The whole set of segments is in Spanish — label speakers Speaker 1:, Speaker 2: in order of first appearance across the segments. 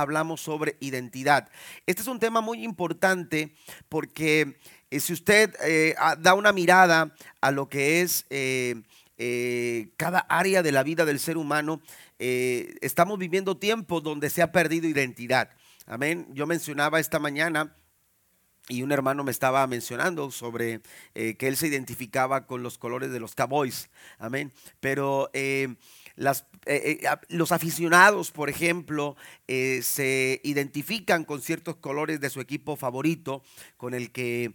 Speaker 1: hablamos sobre identidad. Este es un tema muy importante porque eh, si usted eh, da una mirada a lo que es eh, cada área de la vida del ser humano, estamos viviendo tiempos donde se ha perdido identidad. Amén. Yo mencionaba esta mañana y un hermano me estaba mencionando sobre que él se identificaba con los colores de los Cowboys. Amén. Pero eh, eh, los aficionados, por ejemplo, eh, se identifican con ciertos colores de su equipo favorito, con el que,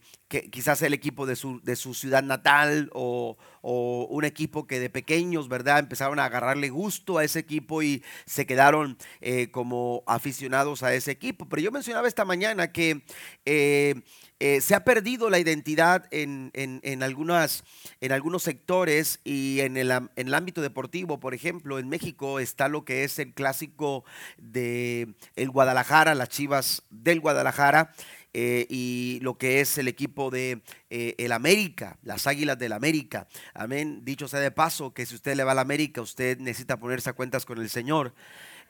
Speaker 1: quizás el equipo de su, de su ciudad natal o, un equipo que de pequeños, ¿verdad? Empezaron a agarrarle gusto a ese equipo y se quedaron como aficionados a ese equipo. Pero yo mencionaba esta mañana que eh, se ha perdido la identidad en, algunas, en algunos sectores y en el, en el, ámbito deportivo, por ejemplo, en México está lo que es el clásico de el Guadalajara, las Chivas del Guadalajara. Eh, y lo que es el equipo de eh, el América, las Águilas del América. Amén. Dicho sea de paso que si usted le va al América, usted necesita ponerse a cuentas con el Señor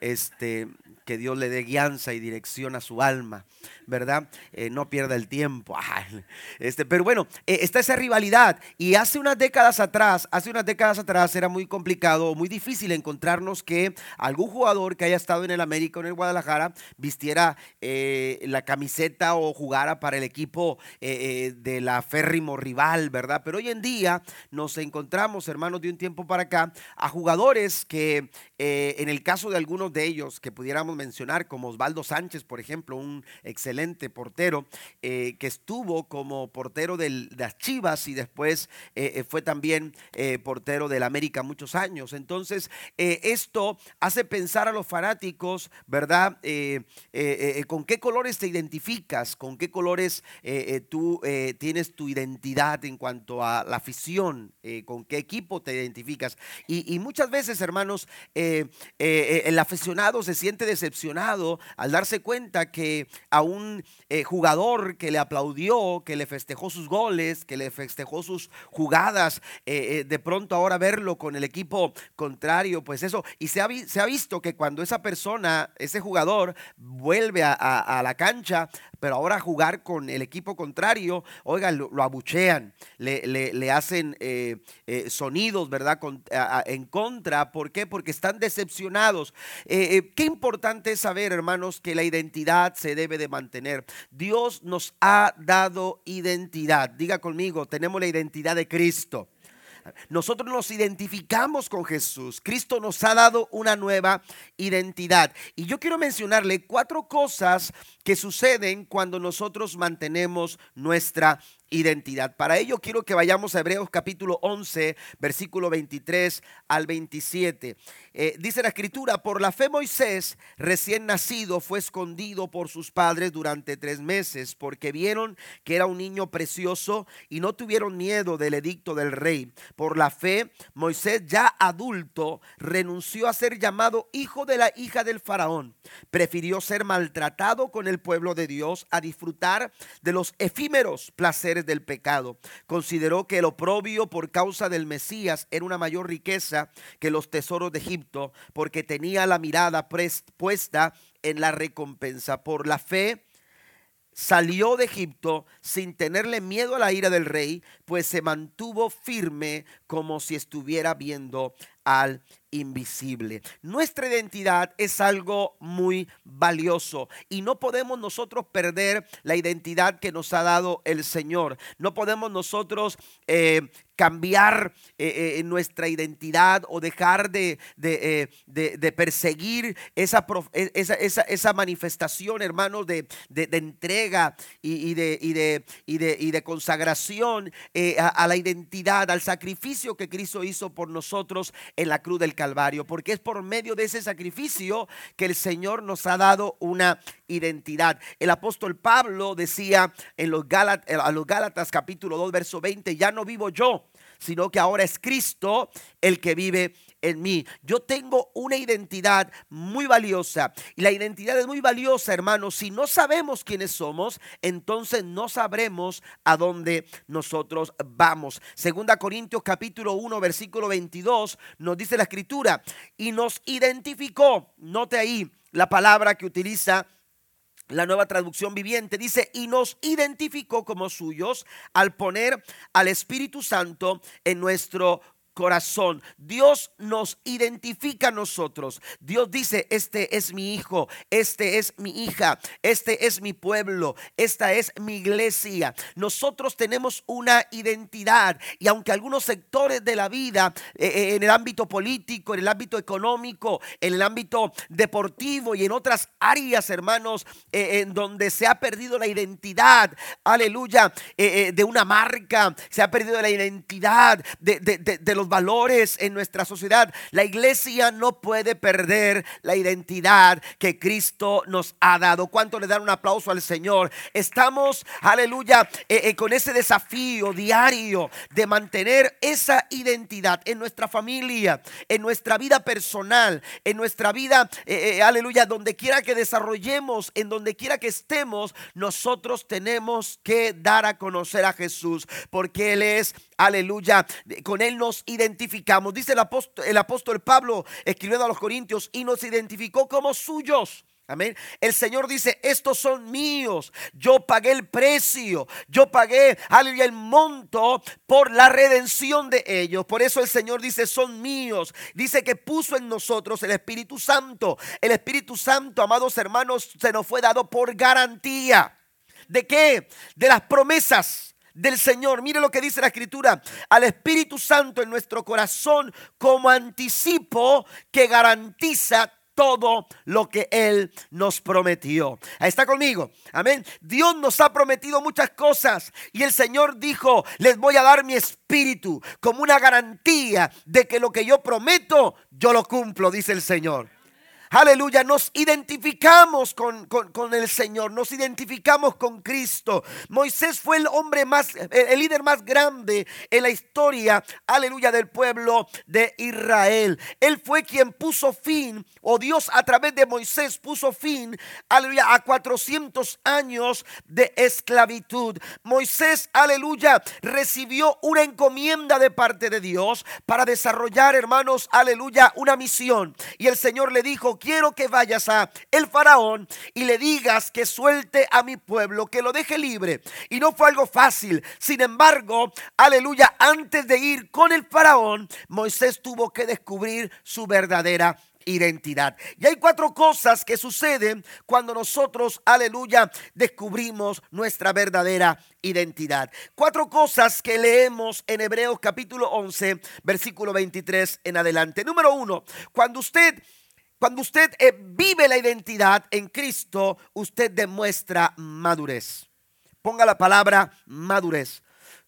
Speaker 1: este, que Dios le dé guianza y dirección a su alma, ¿verdad? Eh, no pierda el tiempo. Este, pero bueno, eh, está esa rivalidad. Y hace unas décadas atrás, hace unas décadas atrás era muy complicado, muy difícil encontrarnos que algún jugador que haya estado en el América o en el Guadalajara vistiera eh, la camiseta o jugara para el equipo de la férrimo rival, ¿verdad? Pero hoy en día nos encontramos, hermanos, de un tiempo para acá, a jugadores que en el caso de algunos de ellos que pudiéramos mencionar, como Osvaldo Sánchez, por ejemplo, un excelente portero eh, que estuvo como portero de las Chivas y después eh, eh, fue también portero del América muchos años. Entonces, esto hace pensar a los fanáticos, ¿verdad? ¿Con qué colores te identificas? ¿Con qué colores tú tienes tu identidad en cuanto a la afición? ¿Con qué equipo te identificas? Y, muchas veces, hermanos, la se siente decepcionado al darse cuenta que a un eh, jugador que le aplaudió, que le festejó sus goles, que le festejó sus jugadas, eh, eh, de pronto ahora verlo con el equipo contrario, pues eso, y se ha visto que cuando esa persona, ese jugador, vuelve a, la cancha, pero ahora jugar con el equipo contrario, oigan, lo, abuchean, le, hacen sonidos, ¿verdad? en contra, ¿por qué? Porque están decepcionados. Eh, eh, qué importante es saber, hermanos, que la identidad se debe de mantener. Dios nos ha dado identidad. Diga conmigo, tenemos la identidad de Cristo. Nosotros nos identificamos con Jesús. Cristo nos ha dado una nueva identidad. Y yo quiero mencionarle cuatro cosas que suceden cuando nosotros mantenemos nuestra identidad. Para ello quiero que vayamos a Hebreos capítulo 11, versículo 23 al 27. Eh, dice la escritura, por la fe Moisés, recién nacido, fue escondido por sus padres durante tres meses, porque vieron que era un niño precioso y no tuvieron miedo del edicto del rey. Por la fe, Moisés, ya adulto, renunció a ser llamado hijo de la hija del faraón. Prefirió ser maltratado con el pueblo de Dios a disfrutar de los efímeros placeres del pecado. Consideró que el oprobio por causa del Mesías era una mayor riqueza que los tesoros de Egipto, porque tenía la mirada puesta en la recompensa. Por la fe salió de Egipto sin tenerle miedo a la ira del rey, pues se mantuvo firme como si estuviera viendo al invisible. Nuestra identidad es algo muy valioso y no podemos nosotros perder la identidad que nos ha dado el Señor. No podemos nosotros eh, cambiar eh, eh, nuestra identidad o dejar de, de, perseguir esa, esa, esa, manifestación, hermanos, de, entrega y, de, y, y, de, consagración a la identidad, al sacrificio que Cristo hizo por nosotros en la cruz del Calvario, porque es por medio de ese sacrificio que el Señor nos ha dado una identidad. El apóstol Pablo decía en los Gálatas, a los Gálatas capítulo 2, verso 20, ya no vivo yo, sino que ahora es Cristo el que vive en mí. Yo tengo una identidad muy valiosa. Y la identidad es muy valiosa, hermanos. Si no sabemos quiénes somos, entonces no sabremos a dónde nosotros vamos. Segunda Corintios capítulo 1, versículo 22 nos dice la escritura. Y nos identificó, note ahí, la palabra que utiliza la nueva traducción viviente dice, y nos identificó como suyos al poner al Espíritu Santo en nuestro corazón. Dios nos identifica a nosotros. Dios dice, este es mi hijo, este es mi hija, este es mi pueblo, esta es mi iglesia. Nosotros tenemos una identidad y aunque algunos sectores de la vida, eh, eh, en el ámbito político, en el ámbito económico, en el ámbito deportivo y en otras áreas, hermanos, eh, en donde se ha perdido la identidad, aleluya, de una marca, se ha perdido la identidad de, de los valores en nuestra sociedad. La iglesia no puede perder la identidad que Cristo nos ha dado. ¿Cuánto le dan un aplauso al Señor? Estamos, aleluya, eh, eh, con ese desafío diario de mantener esa identidad en nuestra familia, en nuestra vida personal, en nuestra vida, eh, aleluya, donde quiera que desarrollemos, en donde quiera que estemos, nosotros tenemos que dar a conocer a Jesús, porque Él es, aleluya, con Él nos identificamos. Dice el apóstol, el apóstol Pablo escribiendo a los Corintios y nos identificó como suyos. Amén. El Señor dice, estos son míos. Yo pagué el precio. Yo pagué, aleluya, el monto por la redención de ellos. Por eso el Señor dice, son míos. Dice que puso en nosotros el Espíritu Santo. El Espíritu Santo, amados hermanos, se nos fue dado por garantía. ¿De qué? De las promesas del Señor. Mire lo que dice la Escritura. Al Espíritu Santo en nuestro corazón como anticipo que garantiza todo lo que Él nos prometió. Ahí está conmigo. Amén. Dios nos ha prometido muchas cosas y el Señor dijo, les voy a dar mi espíritu como una garantía de que lo que yo prometo, yo lo cumplo, dice el Señor. Aleluya, nos identificamos con, el Señor, nos identificamos con Cristo. Moisés fue el hombre más, el líder más grande en la historia, aleluya, del pueblo de Israel. Él fue quien puso fin, o Dios a través de Moisés puso fin, aleluya, a 400 años de esclavitud. Moisés, aleluya, recibió una encomienda de parte de Dios para desarrollar, hermanos, aleluya, una misión. Y el Señor le dijo, quiero que vayas a el faraón y le digas que suelte a mi pueblo, que lo deje libre. Y no fue algo fácil. Sin embargo, aleluya, antes de ir con el faraón, Moisés tuvo que descubrir su verdadera identidad. Y hay cuatro cosas que suceden cuando nosotros, aleluya, descubrimos nuestra verdadera identidad. Cuatro cosas que leemos en Hebreos capítulo 11, versículo 23 en adelante. Número uno, cuando usted cuando usted eh, vive la identidad en Cristo, usted demuestra madurez. Ponga la palabra madurez.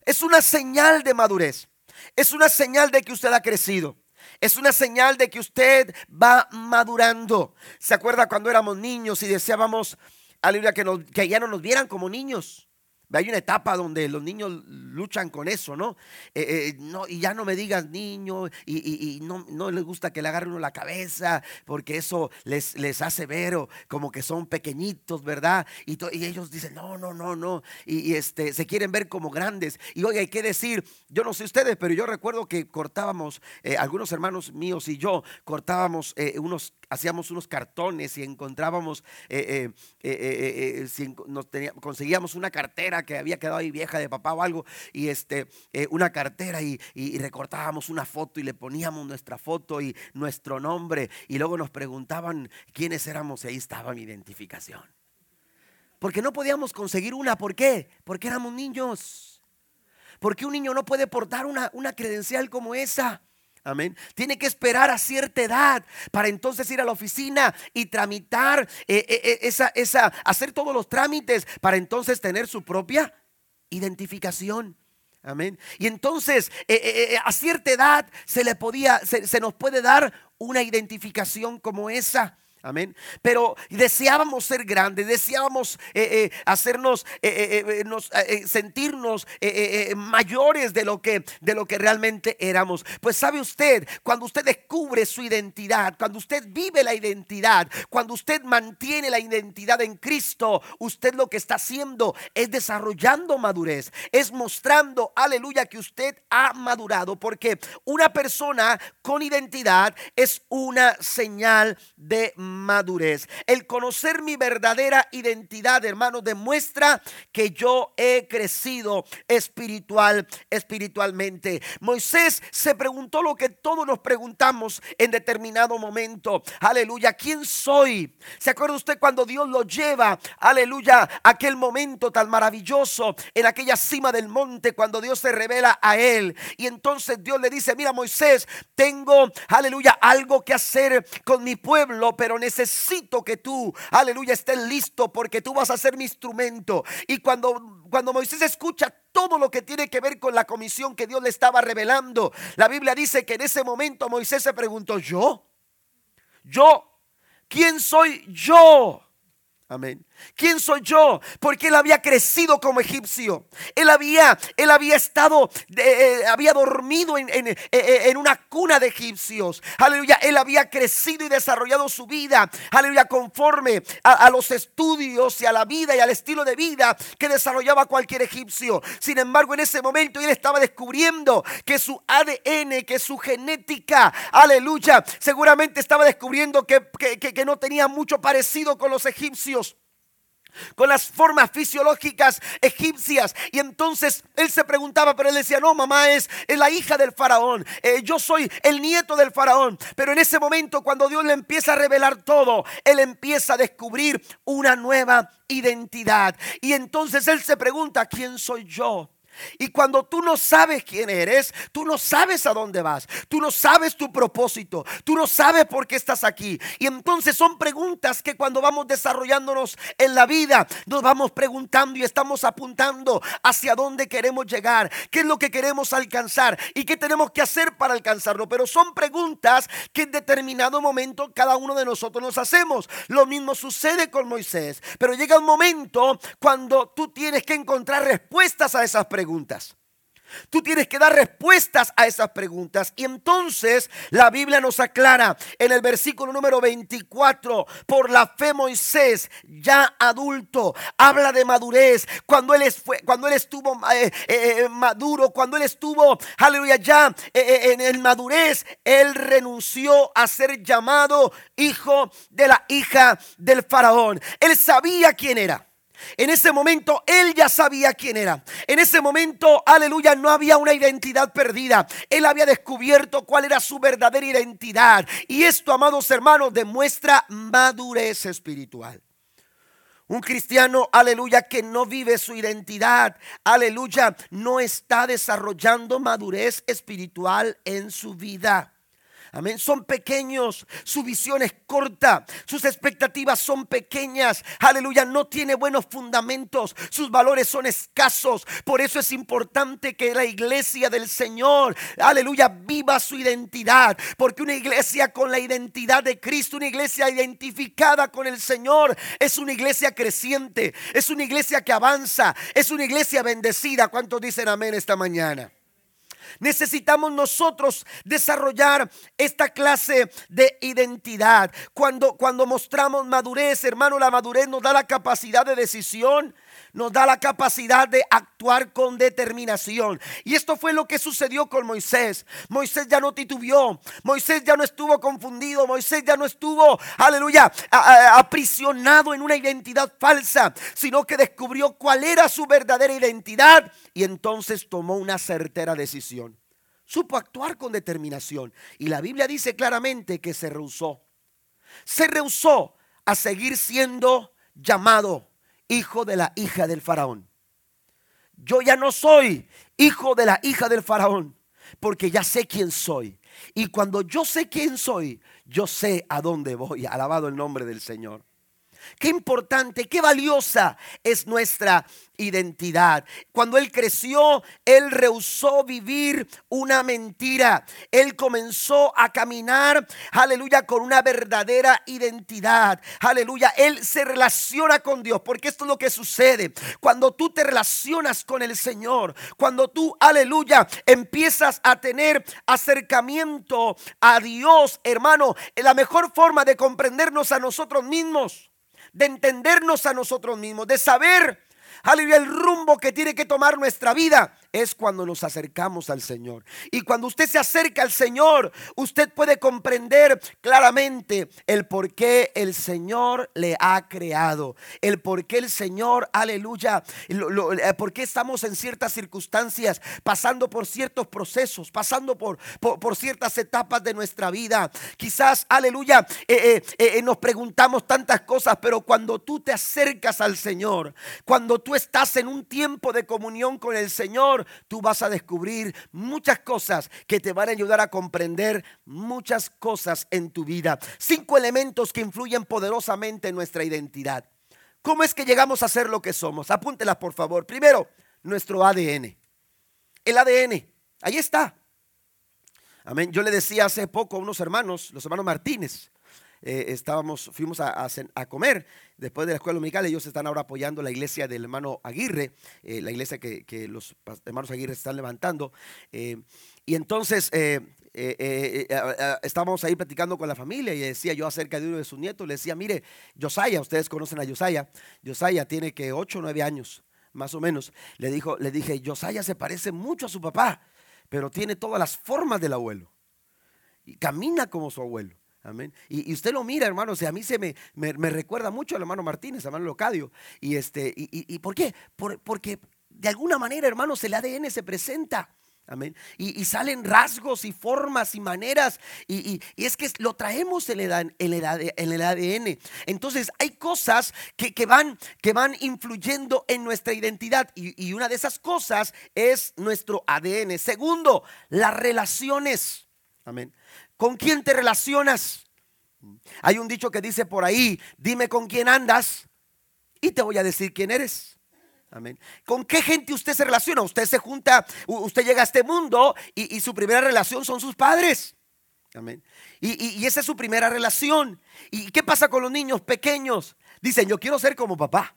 Speaker 1: Es una señal de madurez. Es una señal de que usted ha crecido. Es una señal de que usted va madurando. ¿Se acuerda cuando éramos niños y deseábamos, aleluya, que, que ya no nos vieran como niños? Hay una etapa donde los niños luchan con eso, ¿no? Eh, eh, no y ya no me digas niño y, no, no, les gusta que le agarren uno la cabeza porque eso les, les hace ver como que son pequeñitos, ¿verdad? Y, y ellos dicen, no, no, no, no. Y, este, se quieren ver como grandes. Y oye, hay que decir, yo no sé ustedes, pero yo recuerdo que cortábamos, eh, algunos hermanos míos y yo cortábamos unos hacíamos unos cartones y encontrábamos, si nos conseguíamos una cartera que había quedado ahí vieja de papá o algo, y este, una cartera y, y, recortábamos una foto y le poníamos nuestra foto y nuestro nombre, y luego nos preguntaban quiénes éramos y ahí estaba mi identificación. Porque no podíamos conseguir una, ¿por qué? Porque éramos niños. Porque un niño no puede portar una, una credencial como esa. Amén. Tiene que esperar a cierta edad para entonces ir a la oficina y tramitar eh, eh, eh, esa, esa, hacer todos los trámites para entonces tener su propia identificación. Amén. Y entonces a cierta edad se le podía, se nos puede dar una identificación como esa. Amén. Pero deseábamos ser grandes, deseábamos hacernos, sentirnos mayores de lo, que, de lo que realmente éramos. Pues sabe usted, cuando usted descubre su identidad, cuando usted vive la identidad, cuando usted mantiene la identidad en Cristo, usted lo que está haciendo es desarrollando madurez, es mostrando, aleluya, que usted ha madurado, porque una persona con identidad es una señal de madurez madurez. El conocer mi verdadera identidad, hermano, demuestra que yo he crecido espiritual, espiritualmente. Moisés se preguntó lo que todos nos preguntamos en determinado momento. Aleluya, ¿quién soy? ¿Se acuerda usted cuando Dios lo lleva? Aleluya, aquel momento tan maravilloso en aquella cima del monte cuando Dios se revela a él. Y entonces Dios le dice, mira Moisés, tengo, aleluya, algo que hacer con mi pueblo, pero necesito que tú, aleluya, estés listo porque tú vas a ser mi instrumento. Y cuando, cuando Moisés escucha todo lo que tiene que ver con la comisión que Dios le estaba revelando, la Biblia dice que en ese momento Moisés se preguntó, ¿yo? ¿Yo? ¿Quién soy yo? Amén. ¿Quién soy yo? Porque él había crecido como egipcio. Él había, él había estado, eh, había dormido en, eh, eh, en, una cuna de egipcios. Aleluya. Él había crecido y desarrollado su vida. Aleluya. Conforme a, los estudios y a la vida y al estilo de vida que desarrollaba cualquier egipcio. Sin embargo, en ese momento él estaba descubriendo que su ADN, que su genética, aleluya, seguramente estaba descubriendo que, que, que no tenía mucho parecido con los egipcios con las formas fisiológicas egipcias. Y entonces él se preguntaba, pero él decía, no, mamá es, la hija del faraón, eh, yo soy el nieto del faraón. Pero en ese momento, cuando Dios le empieza a revelar todo, él empieza a descubrir una nueva identidad. Y entonces él se pregunta, ¿quién soy yo? Y cuando tú no sabes quién eres, tú no sabes a dónde vas, tú no sabes tu propósito, tú no sabes por qué estás aquí. Y entonces son preguntas que cuando vamos desarrollándonos en la vida, nos vamos preguntando y estamos apuntando hacia dónde queremos llegar, qué es lo que queremos alcanzar y qué tenemos que hacer para alcanzarlo. Pero son preguntas que en determinado momento cada uno de nosotros nos hacemos. Lo mismo sucede con Moisés. Pero llega un momento cuando tú tienes que encontrar respuestas a esas preguntas Tú tienes que dar respuestas a esas preguntas. Y entonces la Biblia nos aclara en el versículo número 24, por la fe Moisés, ya adulto, habla de madurez. Cuando él, fue, cuando él estuvo eh, eh, eh, maduro, cuando él estuvo, aleluya, ya en el madurez, él renunció a ser llamado hijo de la hija del faraón. Él sabía quién era. En ese momento él ya sabía quién era. En ese momento, aleluya, no había una identidad perdida. Él había descubierto cuál era su verdadera identidad. Y esto, amados hermanos, demuestra madurez espiritual. Un cristiano, aleluya, que no vive su identidad, aleluya, no está desarrollando madurez espiritual en su vida. Amén. Son pequeños, su visión es corta, sus expectativas son pequeñas. Aleluya, no tiene buenos fundamentos, sus valores son escasos. Por eso es importante que la iglesia del Señor, aleluya, viva su identidad. Porque una iglesia con la identidad de Cristo, una iglesia identificada con el Señor, es una iglesia creciente, es una iglesia que avanza, es una iglesia bendecida. ¿Cuántos dicen amén esta mañana? Necesitamos nosotros desarrollar esta clase de identidad. Cuando, cuando mostramos madurez, hermano, la madurez nos da la capacidad de decisión, nos da la capacidad de actuar con determinación. Y esto fue lo que sucedió con Moisés. Moisés ya no titubeó, Moisés ya no estuvo confundido, Moisés ya no estuvo, aleluya, aprisionado en una identidad falsa, sino que descubrió cuál era su verdadera identidad y entonces tomó una certera decisión. Supo actuar con determinación. Y la Biblia dice claramente que se rehusó. Se rehusó a seguir siendo llamado hijo de la hija del faraón. Yo ya no soy hijo de la hija del faraón, porque ya sé quién soy. Y cuando yo sé quién soy, yo sé a dónde voy. Alabado el nombre del Señor. Qué importante, qué valiosa es nuestra identidad. Cuando él creció, él rehusó vivir una mentira. Él comenzó a caminar, aleluya, con una verdadera identidad. Aleluya, él se relaciona con Dios, porque esto es lo que sucede. Cuando tú te relacionas con el Señor, cuando tú, aleluya, empiezas a tener acercamiento a Dios, hermano, la mejor forma de comprendernos a nosotros mismos de entendernos a nosotros mismos, de saber, aleluya, el rumbo que tiene que tomar nuestra vida es cuando nos acercamos al Señor. Y cuando usted se acerca al Señor, usted puede comprender claramente el por qué el Señor le ha creado, el por qué el Señor, aleluya, eh, por qué estamos en ciertas circunstancias, pasando por ciertos procesos, pasando por, por, ciertas etapas de nuestra vida. Quizás, aleluya, eh, eh, nos preguntamos tantas cosas, pero cuando tú te acercas al Señor, cuando tú estás en un tiempo de comunión con el Señor, tú vas a descubrir muchas cosas que te van a ayudar a comprender muchas cosas en tu vida. Cinco elementos que influyen poderosamente en nuestra identidad. ¿Cómo es que llegamos a ser lo que somos? Apúntelas, por favor. Primero, nuestro ADN. El ADN, ahí está. Amén. Yo le decía hace poco a unos hermanos, los hermanos Martínez, eh, estábamos, fuimos a, comer después de la escuela dominical. Ellos están ahora apoyando la iglesia del hermano Aguirre, eh, la iglesia que, los hermanos Aguirre están levantando. Eh, y entonces estábamos ahí platicando con la familia y decía yo acerca de uno de sus nietos, le decía, mire, Josiah, ustedes conocen a Josiah, Josiah tiene que 8 o 9 años, más o menos. Le, dijo, le dije, Josiah se parece mucho a su papá, pero tiene todas las formas del abuelo. Y camina como su abuelo. Amén. Y, usted lo mira, hermano, o sea, a mí se me, me, recuerda mucho al hermano Martínez, hermano Locadio. Y, este, y, y ¿por qué? porque de alguna manera, hermanos, el ADN se presenta. Amén. Y, salen rasgos y formas y maneras. Y, es que lo traemos en el, en el ADN. Entonces hay cosas que, que, van, que van influyendo en nuestra identidad. Y, una de esas cosas es nuestro ADN. Segundo, las relaciones. Amén. ¿Con quién te relacionas? Hay un dicho que dice por ahí, dime con quién andas y te voy a decir quién eres. Amén. ¿Con qué gente usted se relaciona? Usted se junta, usted llega a este mundo y, su primera relación son sus padres. Amén. Y, y, esa es su primera relación. ¿Y qué pasa con los niños pequeños? Dicen, yo quiero ser como papá.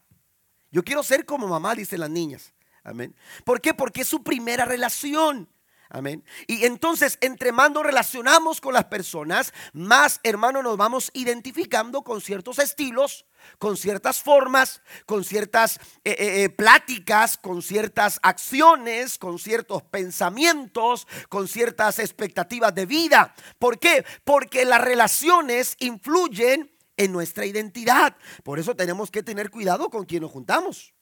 Speaker 1: Yo quiero ser como mamá, dicen las niñas. Amén. ¿Por qué? Porque es su primera relación. Amén. Y entonces, entre más nos relacionamos con las personas, más, hermano, nos vamos identificando con ciertos estilos, con ciertas formas, con ciertas eh, eh, eh, pláticas, con ciertas acciones, con ciertos pensamientos, con ciertas expectativas de vida. ¿Por qué? Porque las relaciones influyen en nuestra identidad. Por eso tenemos que tener cuidado con quien nos juntamos.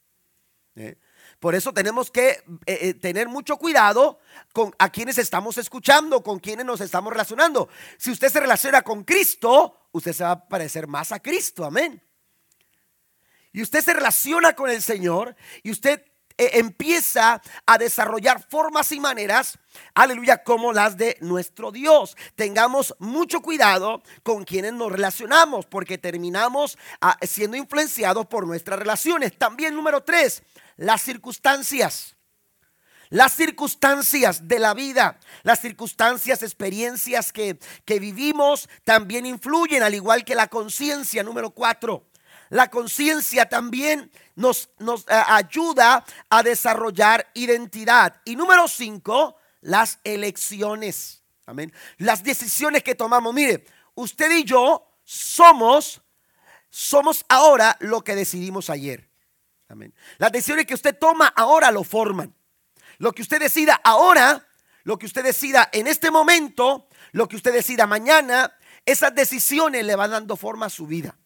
Speaker 1: Por eso tenemos que eh, eh, tener mucho cuidado con a quienes estamos escuchando, con quienes nos estamos relacionando. Si usted se relaciona con Cristo, usted se va a parecer más a Cristo, amén. Y usted se relaciona con el Señor y usted eh, empieza a desarrollar formas y maneras, aleluya, como las de nuestro Dios. Tengamos mucho cuidado con quienes nos relacionamos, porque terminamos ah, siendo influenciados por nuestras relaciones. También número tres, las circunstancias. Las circunstancias de la vida, las circunstancias, experiencias que, que vivimos también influyen, al igual que la conciencia, número cuatro. La conciencia también nos, nos eh, ayuda a desarrollar identidad. Y número cinco, las elecciones. Amén. Las decisiones que tomamos. Mire, usted y yo somos, somos ahora lo que decidimos ayer. Amén. Las decisiones que usted toma ahora lo forman. Lo que usted decida ahora, lo que usted decida en este momento, lo que usted decida mañana, esas decisiones le van dando forma a su vida.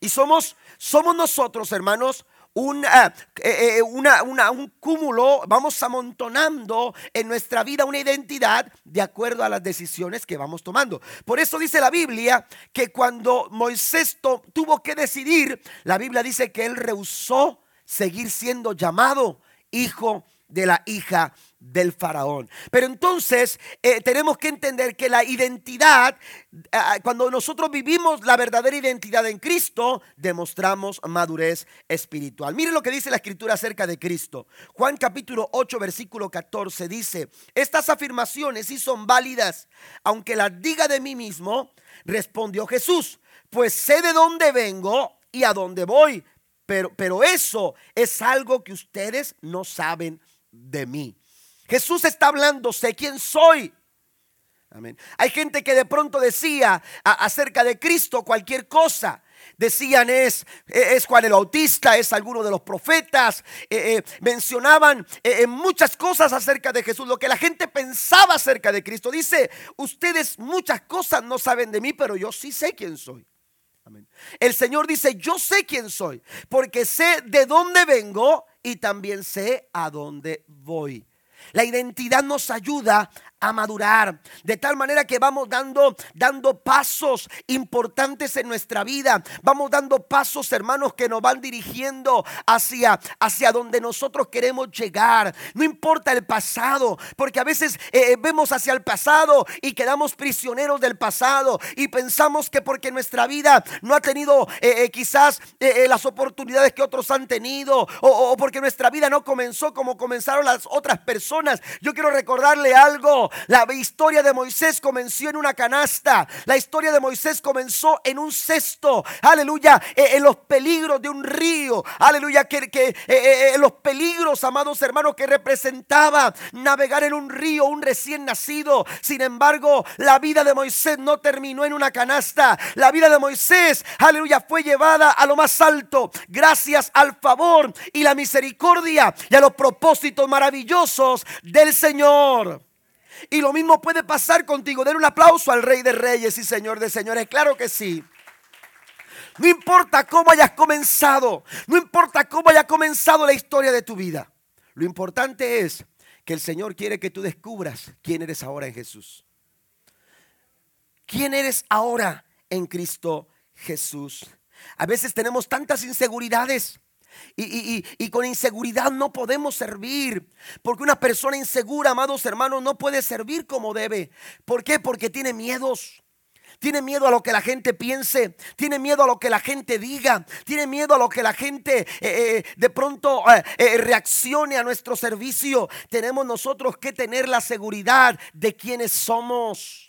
Speaker 1: Y somos, somos nosotros, hermanos, una, eh, eh, un cúmulo, vamos amontonando en nuestra vida una identidad de acuerdo a las decisiones que vamos tomando. Por eso dice la Biblia que cuando Moisés tuvo que decidir, la Biblia dice que él rehusó seguir siendo llamado hijo de la hija del faraón. Pero entonces eh, tenemos que entender que la identidad, ah, cuando nosotros vivimos la verdadera identidad en Cristo, demostramos madurez espiritual. Miren lo que dice la escritura acerca de Cristo. Juan capítulo 8, versículo 14 dice, estas afirmaciones sí son válidas, aunque las diga de mí mismo, respondió Jesús, pues sé de dónde vengo y a dónde voy. Pero, pero eso es algo que ustedes no saben de mí. Jesús está hablando, sé quién soy. Amén. Hay gente que de pronto decía acerca de Cristo cualquier cosa. decían es, es Juan el Bautista, es alguno de los profetas, eh, eh, mencionaban muchas cosas acerca de Jesús, lo que la gente pensaba acerca de Cristo. Dice, ustedes muchas cosas no saben de mí, pero yo sí sé quién soy. El Señor dice, yo sé quién soy, porque sé de dónde vengo y también sé a dónde voy. La identidad nos ayuda a madurar, de tal manera que vamos dando dando pasos importantes en nuestra vida. Vamos dando pasos, hermanos, que nos van dirigiendo hacia hacia donde nosotros queremos llegar. No importa el pasado, porque a veces eh, eh, vemos hacia el pasado y quedamos prisioneros del pasado y pensamos que porque nuestra vida no ha tenido eh, quizás las oportunidades que otros han tenido o porque nuestra vida no comenzó como comenzaron las otras personas. Yo quiero recordarle algo. La historia de Moisés comenzó en una canasta. La historia de Moisés comenzó en un cesto. Aleluya. Eh, en los peligros de un río. Aleluya. Que, eh, eh, los peligros, amados hermanos, que representaba navegar en un río, un recién nacido. Sin embargo, la vida de Moisés no terminó en una canasta. La vida de Moisés, aleluya, fue llevada a lo más alto. Gracias al favor y la misericordia y a los propósitos maravillosos del Señor. Y lo mismo puede pasar contigo. Den un aplauso al Rey de Reyes y Señor de Señores. Claro que sí. No importa cómo hayas comenzado. No importa cómo haya comenzado la historia de tu vida. Lo importante es que el Señor quiere que tú descubras quién eres ahora en Jesús. ¿Quién eres ahora en Cristo Jesús? A veces tenemos tantas inseguridades y, con inseguridad no podemos servir. Porque una persona insegura, amados hermanos, no puede servir como debe. ¿Por qué? Porque tiene miedos. Tiene miedo a lo que la gente piense, tiene miedo a lo que la gente diga, tiene miedo a lo que la gente eh, eh, de pronto eh, reaccione a nuestro servicio. Tenemos nosotros que tener la seguridad de quienes somos.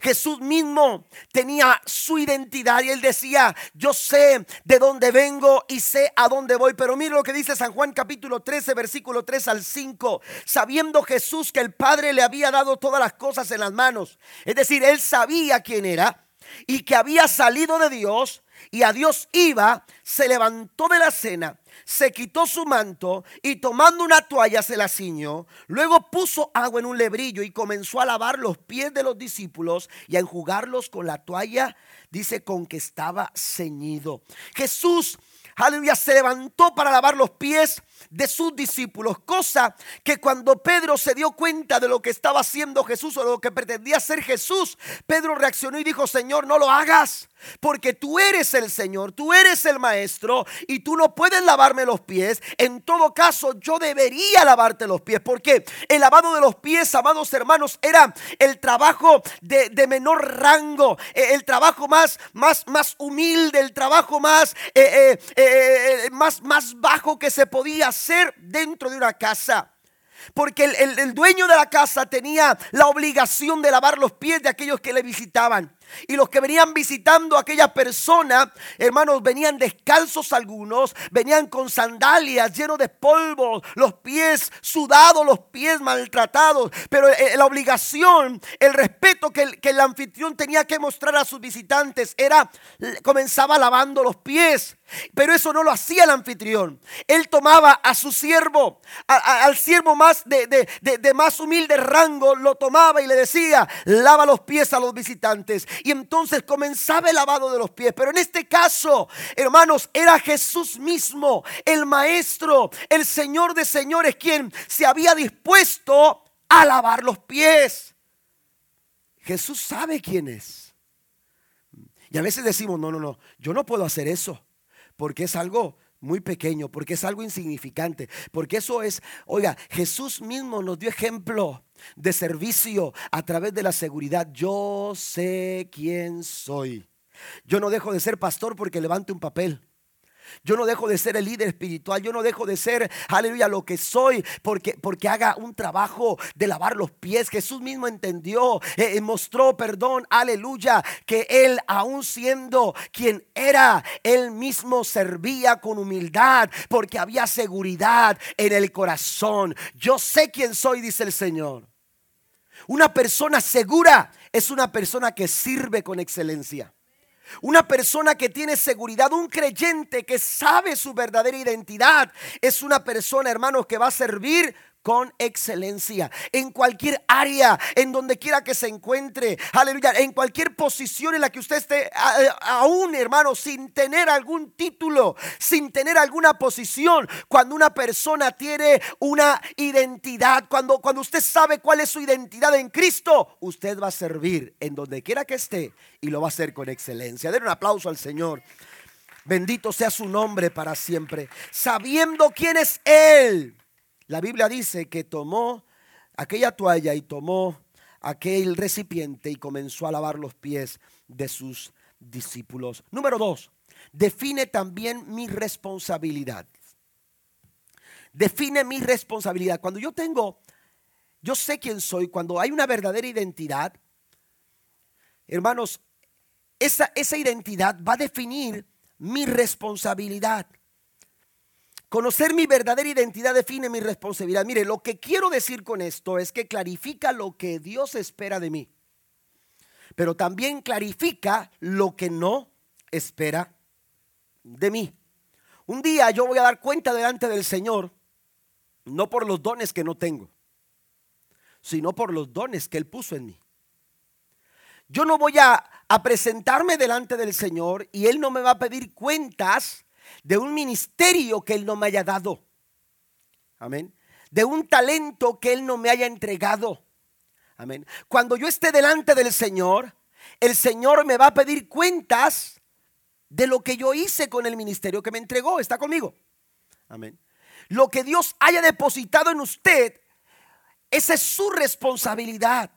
Speaker 1: Jesús mismo tenía su identidad y él decía, yo sé de dónde vengo y sé a dónde voy. Pero mire lo que dice San Juan capítulo 13, versículo 3 al 5, sabiendo Jesús que el Padre le había dado todas las cosas en las manos. Es decir, él sabía quién era y que había salido de Dios y a Dios iba, se levantó de la cena se quitó su manto y tomando una toalla se la ciñó. Luego puso agua en un lebrillo y comenzó a lavar los pies de los discípulos y a enjugarlos con la toalla, dice, con que estaba ceñido. Jesús aleluya, se levantó para lavar los pies de sus discípulos. Cosa que cuando Pedro se dio cuenta de lo que estaba haciendo Jesús o de lo que pretendía hacer Jesús, Pedro reaccionó y dijo, Señor, no lo hagas. Porque tú eres el Señor, tú eres el Maestro y tú no puedes lavarme los pies. En todo caso, yo debería lavarte los pies. Porque el lavado de los pies, amados hermanos, era el trabajo de, menor rango, eh, el trabajo más, más, más humilde, el trabajo más, eh, eh, más, más bajo que se podía hacer dentro de una casa. Porque el, dueño de la casa tenía la obligación de lavar los pies de aquellos que le visitaban. Y los que venían visitando a aquella persona, hermanos, venían descalzos algunos, venían con sandalias llenos de polvo, los pies sudados, los pies maltratados. Pero eh, la obligación, el respeto que el, que el anfitrión tenía que mostrar a sus visitantes era, comenzaba lavando los pies. Pero eso no lo hacía el anfitrión. Él tomaba a su siervo, al siervo más de, de, más humilde rango, lo tomaba y le decía, lava los pies a los visitantes. Y entonces comenzaba el lavado de los pies. Pero en este caso, hermanos, era Jesús mismo, el maestro, el Señor de señores, quien se había dispuesto a lavar los pies. Jesús sabe quién es. Y a veces decimos, no, no, no, yo no puedo hacer eso porque es algo muy pequeño, porque es algo insignificante, porque eso es, oiga, Jesús mismo nos dio ejemplo de servicio a través de la seguridad. Yo sé quién soy. Yo no dejo de ser pastor porque levante un papel. Yo no dejo de ser el líder espiritual. Yo no dejo de ser, aleluya, lo que soy porque, porque haga un trabajo de lavar los pies. Jesús mismo entendió, eh, eh, mostró, perdón, aleluya, que él aún siendo quien era, él mismo servía con humildad porque había seguridad en el corazón. Yo sé quién soy, dice el Señor. Una persona segura es una persona que sirve con excelencia. Una persona que tiene seguridad, un creyente que sabe su verdadera identidad, es una persona, hermanos, que va a servir con excelencia en cualquier área, en donde quiera que se encuentre, aleluya, en cualquier posición en la que usted esté, aún hermano, sin tener algún título, sin tener alguna posición, cuando una persona tiene una identidad, cuando, cuando usted sabe cuál es su identidad en Cristo, usted va a servir en donde quiera que esté y lo va a hacer con excelencia. Den un aplauso al Señor. Bendito sea su nombre para siempre, sabiendo quién es Él la Biblia dice que tomó aquella toalla y tomó aquel recipiente y comenzó a lavar los pies de sus discípulos. Número dos, define también mi responsabilidad. Define mi responsabilidad. Cuando yo tengo, yo sé quién soy, cuando hay una verdadera identidad, hermanos, esa, esa identidad va a definir mi responsabilidad. Conocer mi verdadera identidad define mi responsabilidad. Mire, lo que quiero decir con esto es que clarifica lo que Dios espera de mí, pero también clarifica lo que no espera de mí. Un día yo voy a dar cuenta delante del Señor, no por los dones que no tengo, sino por los dones que Él puso en mí. Yo no voy a, a presentarme delante del Señor y Él no me va a pedir cuentas de un ministerio que Él no me haya dado. Amén. De un talento que Él no me haya entregado. Amén. Cuando yo esté delante del Señor, el Señor me va a pedir cuentas de lo que yo hice con el ministerio que me entregó. ¿Está conmigo? Amén. Lo que Dios haya depositado en usted, esa es su responsabilidad.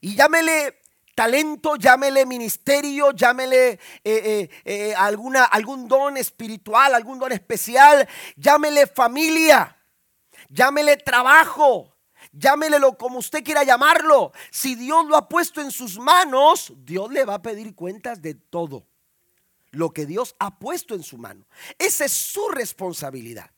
Speaker 1: Y llámele talento, llámele ministerio, llámele eh, eh, eh, alguna, algún don espiritual, algún don especial, llámele familia, llámele trabajo, llámele como usted quiera llamarlo. Si Dios lo ha puesto en sus manos, Dios le va a pedir cuentas de todo lo que Dios ha puesto en su mano. Esa es su responsabilidad.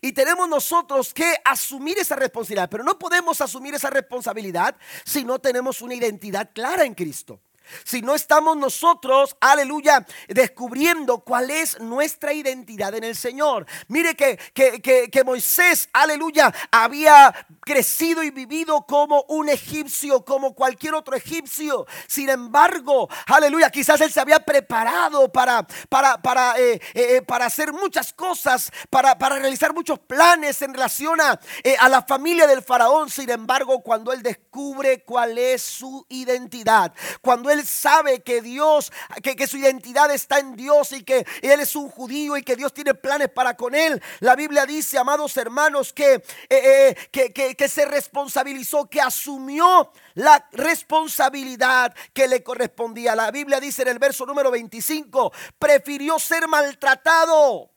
Speaker 1: Y tenemos nosotros que asumir esa responsabilidad, pero no podemos asumir esa responsabilidad si no tenemos una identidad clara en Cristo. Si no estamos nosotros, aleluya, descubriendo cuál es nuestra identidad en el Señor. Mire que, que, Moisés, aleluya, había crecido y vivido como un egipcio, como cualquier otro egipcio. Sin embargo, aleluya, quizás él se había preparado para, para, para, eh, eh, para hacer muchas cosas, para, para, realizar muchos planes en relación a, eh, a la familia del faraón. Sin embargo, cuando él descubre cuál es su identidad, cuando él él sabe que Dios, que, su identidad está en Dios y que él es un judío y que Dios tiene planes para con él. La Biblia dice, amados hermanos, que, eh, eh, que, se responsabilizó, que asumió la responsabilidad que le correspondía. La Biblia dice en el verso número 25, prefirió ser maltratado.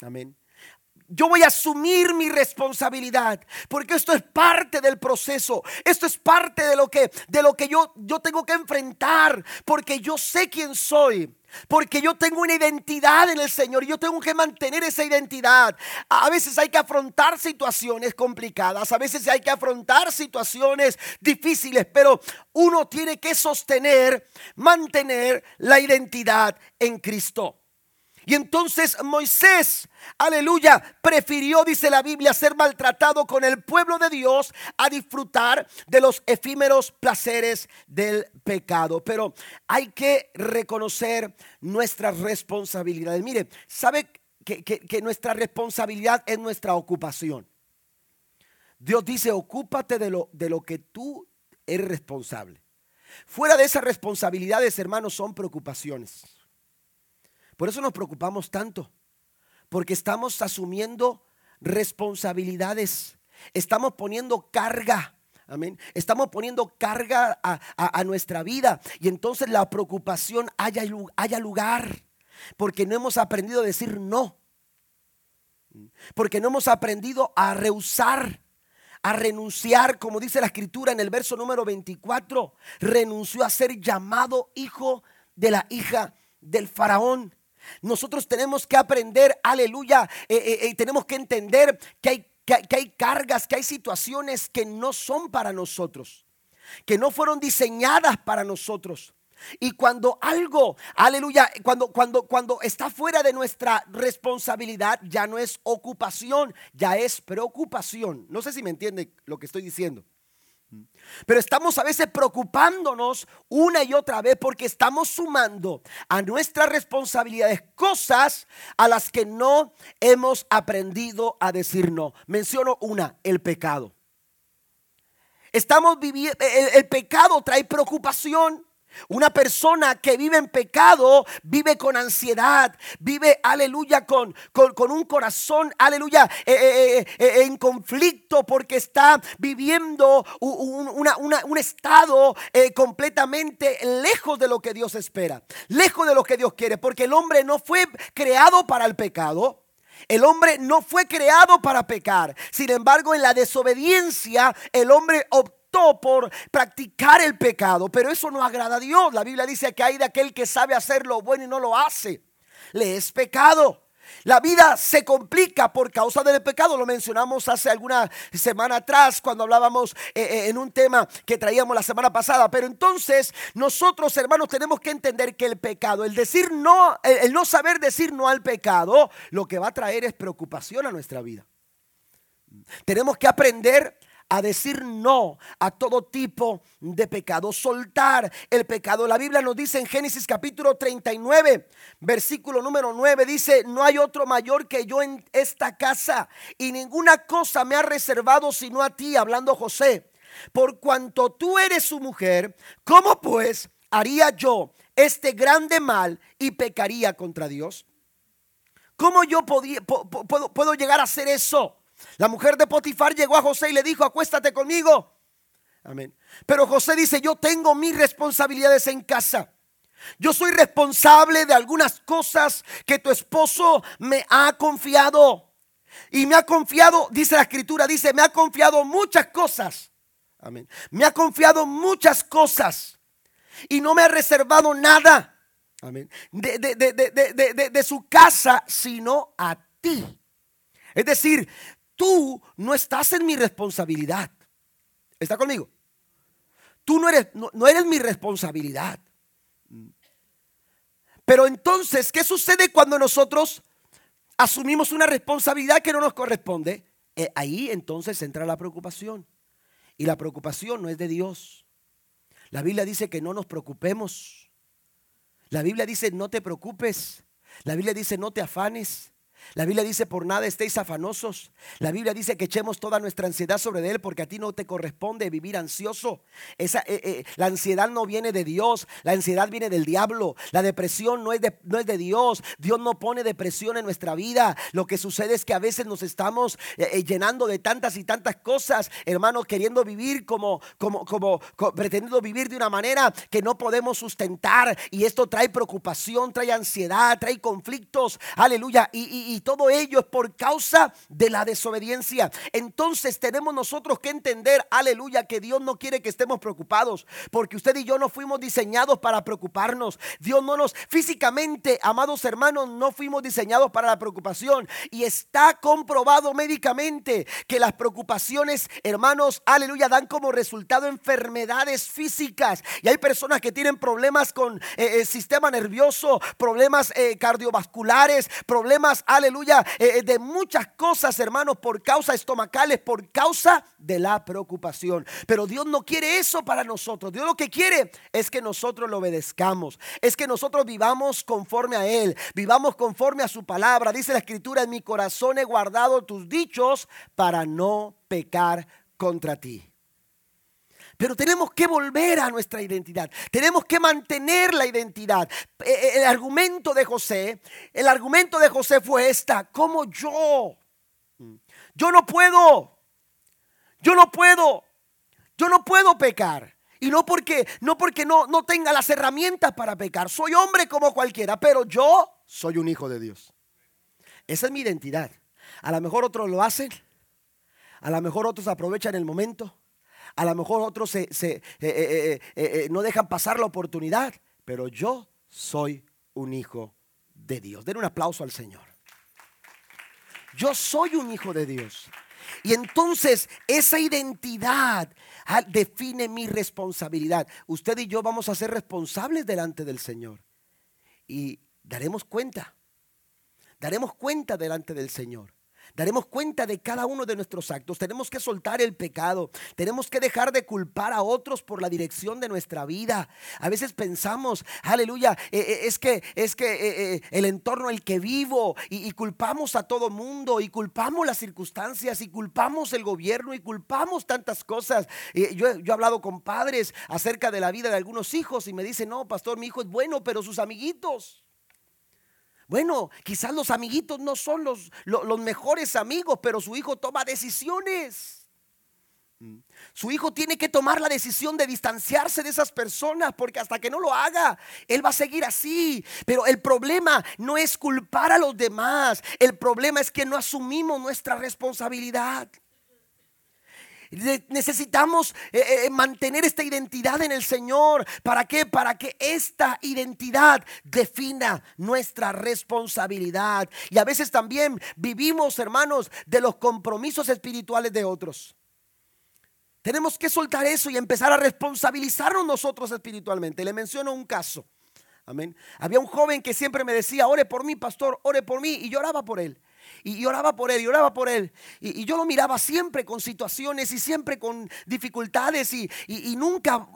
Speaker 1: Amén yo voy a asumir mi responsabilidad, porque esto es parte del proceso, esto es parte de lo que de lo que yo yo tengo que enfrentar, porque yo sé quién soy. Porque yo tengo una identidad en el Señor y yo tengo que mantener esa identidad. A veces hay que afrontar situaciones complicadas, a veces hay que afrontar situaciones difíciles, pero uno tiene que sostener, mantener la identidad en Cristo. Y entonces Moisés, aleluya, prefirió, dice la Biblia, ser maltratado con el pueblo de Dios a disfrutar de los efímeros placeres del pecado. Pero hay que reconocer nuestras responsabilidades. Mire, ¿sabe que, nuestra responsabilidad es nuestra ocupación? Dios dice, ocúpate de lo, de lo que tú eres responsable. Fuera de esas responsabilidades, hermanos, son preocupaciones. Por eso nos preocupamos tanto, porque estamos asumiendo responsabilidades, estamos poniendo carga. Amén. Estamos poniendo carga a, nuestra vida y entonces la preocupación haya, haya lugar porque no hemos aprendido a decir no. Porque no hemos aprendido a rehusar, a renunciar, como dice la escritura en el verso número 24, renunció a ser llamado hijo de la hija del faraón. Nosotros tenemos que aprender, aleluya, y eh, eh, eh, tenemos que entender que hay, que hay cargas, que hay situaciones que no son para nosotros, que no fueron diseñadas para nosotros. Y cuando algo, aleluya, cuando, cuando, cuando está fuera de nuestra responsabilidad, ya no es ocupación, ya es preocupación. No sé si me entiende lo que estoy diciendo. Pero estamos a veces preocupándonos una y otra vez porque estamos sumando a nuestras responsabilidades cosas a las que no hemos aprendido a decir no. Menciono una, el pecado. Estamos viviendo, el, pecado trae preocupación. Una persona que vive en pecado vive con ansiedad, vive, aleluya, con, con, un corazón, aleluya, eh, eh, eh, en conflicto porque está viviendo un, estado completamente lejos de lo que Dios espera, lejos de lo que Dios quiere, porque el hombre no fue creado para el pecado. El hombre no fue creado para pecar. Sin embargo, en la desobediencia, el hombre por practicar el pecado. Pero eso no agrada a Dios. La Biblia dice que hay de aquel que sabe hacer lo bueno y no lo hace. Le es pecado. La vida se complica por causa del pecado. Lo mencionamos hace alguna semana atrás cuando hablábamos eh, eh, en un tema que traíamos la semana pasada. Pero entonces nosotros, hermanos, tenemos que entender que el pecado, el decir no, el no saber decir no al pecado, lo que va a traer es preocupación a nuestra vida. Tenemos que aprender a decir no a todo tipo de pecado, soltar el pecado. La Biblia nos dice en Génesis capítulo 39, versículo número 9, dice, no hay otro mayor que yo en esta casa y ninguna cosa me ha reservado sino a ti, hablando José. Por cuanto tú eres su mujer, ¿cómo pues haría yo este grande mal y pecaría contra Dios? ¿Cómo yo podía, puedo, puedo llegar a hacer eso? La mujer de Potifar llegó a José y le dijo, acuéstate conmigo. Amén. Pero José dice, yo tengo mis responsabilidades en casa. Yo soy responsable de algunas cosas que tu esposo me ha confiado. Y me ha confiado, dice la escritura, dice, me ha confiado muchas cosas. Amén. Me ha confiado muchas cosas. Y no me ha reservado nada. Amén. De, de, de su casa, sino a ti. Es decir, tú no estás en mi responsabilidad. ¿Está conmigo? Tú no eres, no, eres mi responsabilidad. Pero entonces, ¿qué sucede cuando nosotros asumimos una responsabilidad que no nos corresponde? Eh, ahí entonces entra la preocupación. Y la preocupación no es de Dios. La Biblia dice que no nos preocupemos. La Biblia dice no te preocupes. La Biblia dice no te afanes. La Biblia dice, por nada estéis afanosos. La Biblia dice que echemos toda nuestra ansiedad sobre Él porque a ti no te corresponde vivir ansioso. Esa, eh, eh, la ansiedad no viene de Dios, la ansiedad viene del diablo. La depresión no es, de, no es de Dios. Dios no pone depresión en nuestra vida. Lo que sucede es que a veces nos estamos eh, llenando de tantas y tantas cosas, hermanos, queriendo vivir como, como, como, pretendiendo vivir de una manera que no podemos sustentar. Y esto trae preocupación, trae ansiedad, trae conflictos. Aleluya. y y todo ello es por causa de la desobediencia. Entonces tenemos nosotros que entender, aleluya, que Dios no quiere que estemos preocupados, porque usted y yo no fuimos diseñados para preocuparnos. Dios no nos, físicamente, amados hermanos, no fuimos diseñados para la preocupación. Y está comprobado médicamente que las preocupaciones, hermanos, aleluya, dan como resultado enfermedades físicas. Y hay personas que tienen problemas con eh, el sistema nervioso, problemas eh, cardiovasculares, problemas, aleluya, eh, eh, de muchas cosas, hermanos, por causa estomacales, por causa de la preocupación. Pero Dios no quiere eso para nosotros. Dios lo que quiere es que nosotros lo obedezcamos, es que nosotros vivamos conforme a Él, vivamos conforme a su palabra. Dice la escritura, en mi corazón he guardado tus dichos para no pecar contra ti. Pero tenemos que volver a nuestra identidad. Tenemos que mantener la identidad. E, e, el argumento de José, el argumento de José fue esta, como yo. Yo no puedo. Yo no puedo. Yo no puedo pecar. Y no porque no porque no, no tenga las herramientas para pecar. Soy hombre como cualquiera, pero yo soy un hijo de Dios. Esa es mi identidad. A lo mejor otros lo hacen. A lo mejor otros aprovechan el momento. A lo mejor otros se, eh, eh, eh, no dejan pasar la oportunidad, pero yo soy un hijo de Dios. Den un aplauso al Señor. Yo soy un hijo de Dios. Y entonces esa identidad ah, define mi responsabilidad. Usted y yo vamos a ser responsables delante del Señor. Y daremos cuenta. Daremos cuenta delante del Señor. Daremos cuenta de cada uno de nuestros actos. Tenemos que soltar el pecado. Tenemos que dejar de culpar a otros por la dirección de nuestra vida. A veces pensamos, aleluya, eh, eh, es que es que eh, el entorno el que vivo y, culpamos a todo mundo y culpamos las circunstancias y culpamos el gobierno y culpamos tantas cosas. yo, yo he hablado con padres acerca de la vida de algunos hijos y me dicen, no, pastor, mi hijo es bueno, pero sus amiguitos. Bueno, quizás los amiguitos no son los, los, mejores amigos, pero su hijo toma decisiones. Mm. Su hijo tiene que tomar la decisión de distanciarse de esas personas porque hasta que no lo haga, él va a seguir así. Pero el problema no es culpar a los demás, el problema es que no asumimos nuestra responsabilidad. Necesitamos eh, eh, mantener esta identidad en el Señor. ¿Para qué? Para que esta identidad defina nuestra responsabilidad. Y a veces también vivimos, hermanos, de los compromisos espirituales de otros. Tenemos que soltar eso y empezar a responsabilizarnos nosotros espiritualmente. Le menciono un caso. Amén. Había un joven que siempre me decía, ore por mí, pastor, ore por mí. Y lloraba por él. Y, oraba por él, y oraba por él. Y, yo lo miraba siempre con situaciones y siempre con dificultades y, nunca,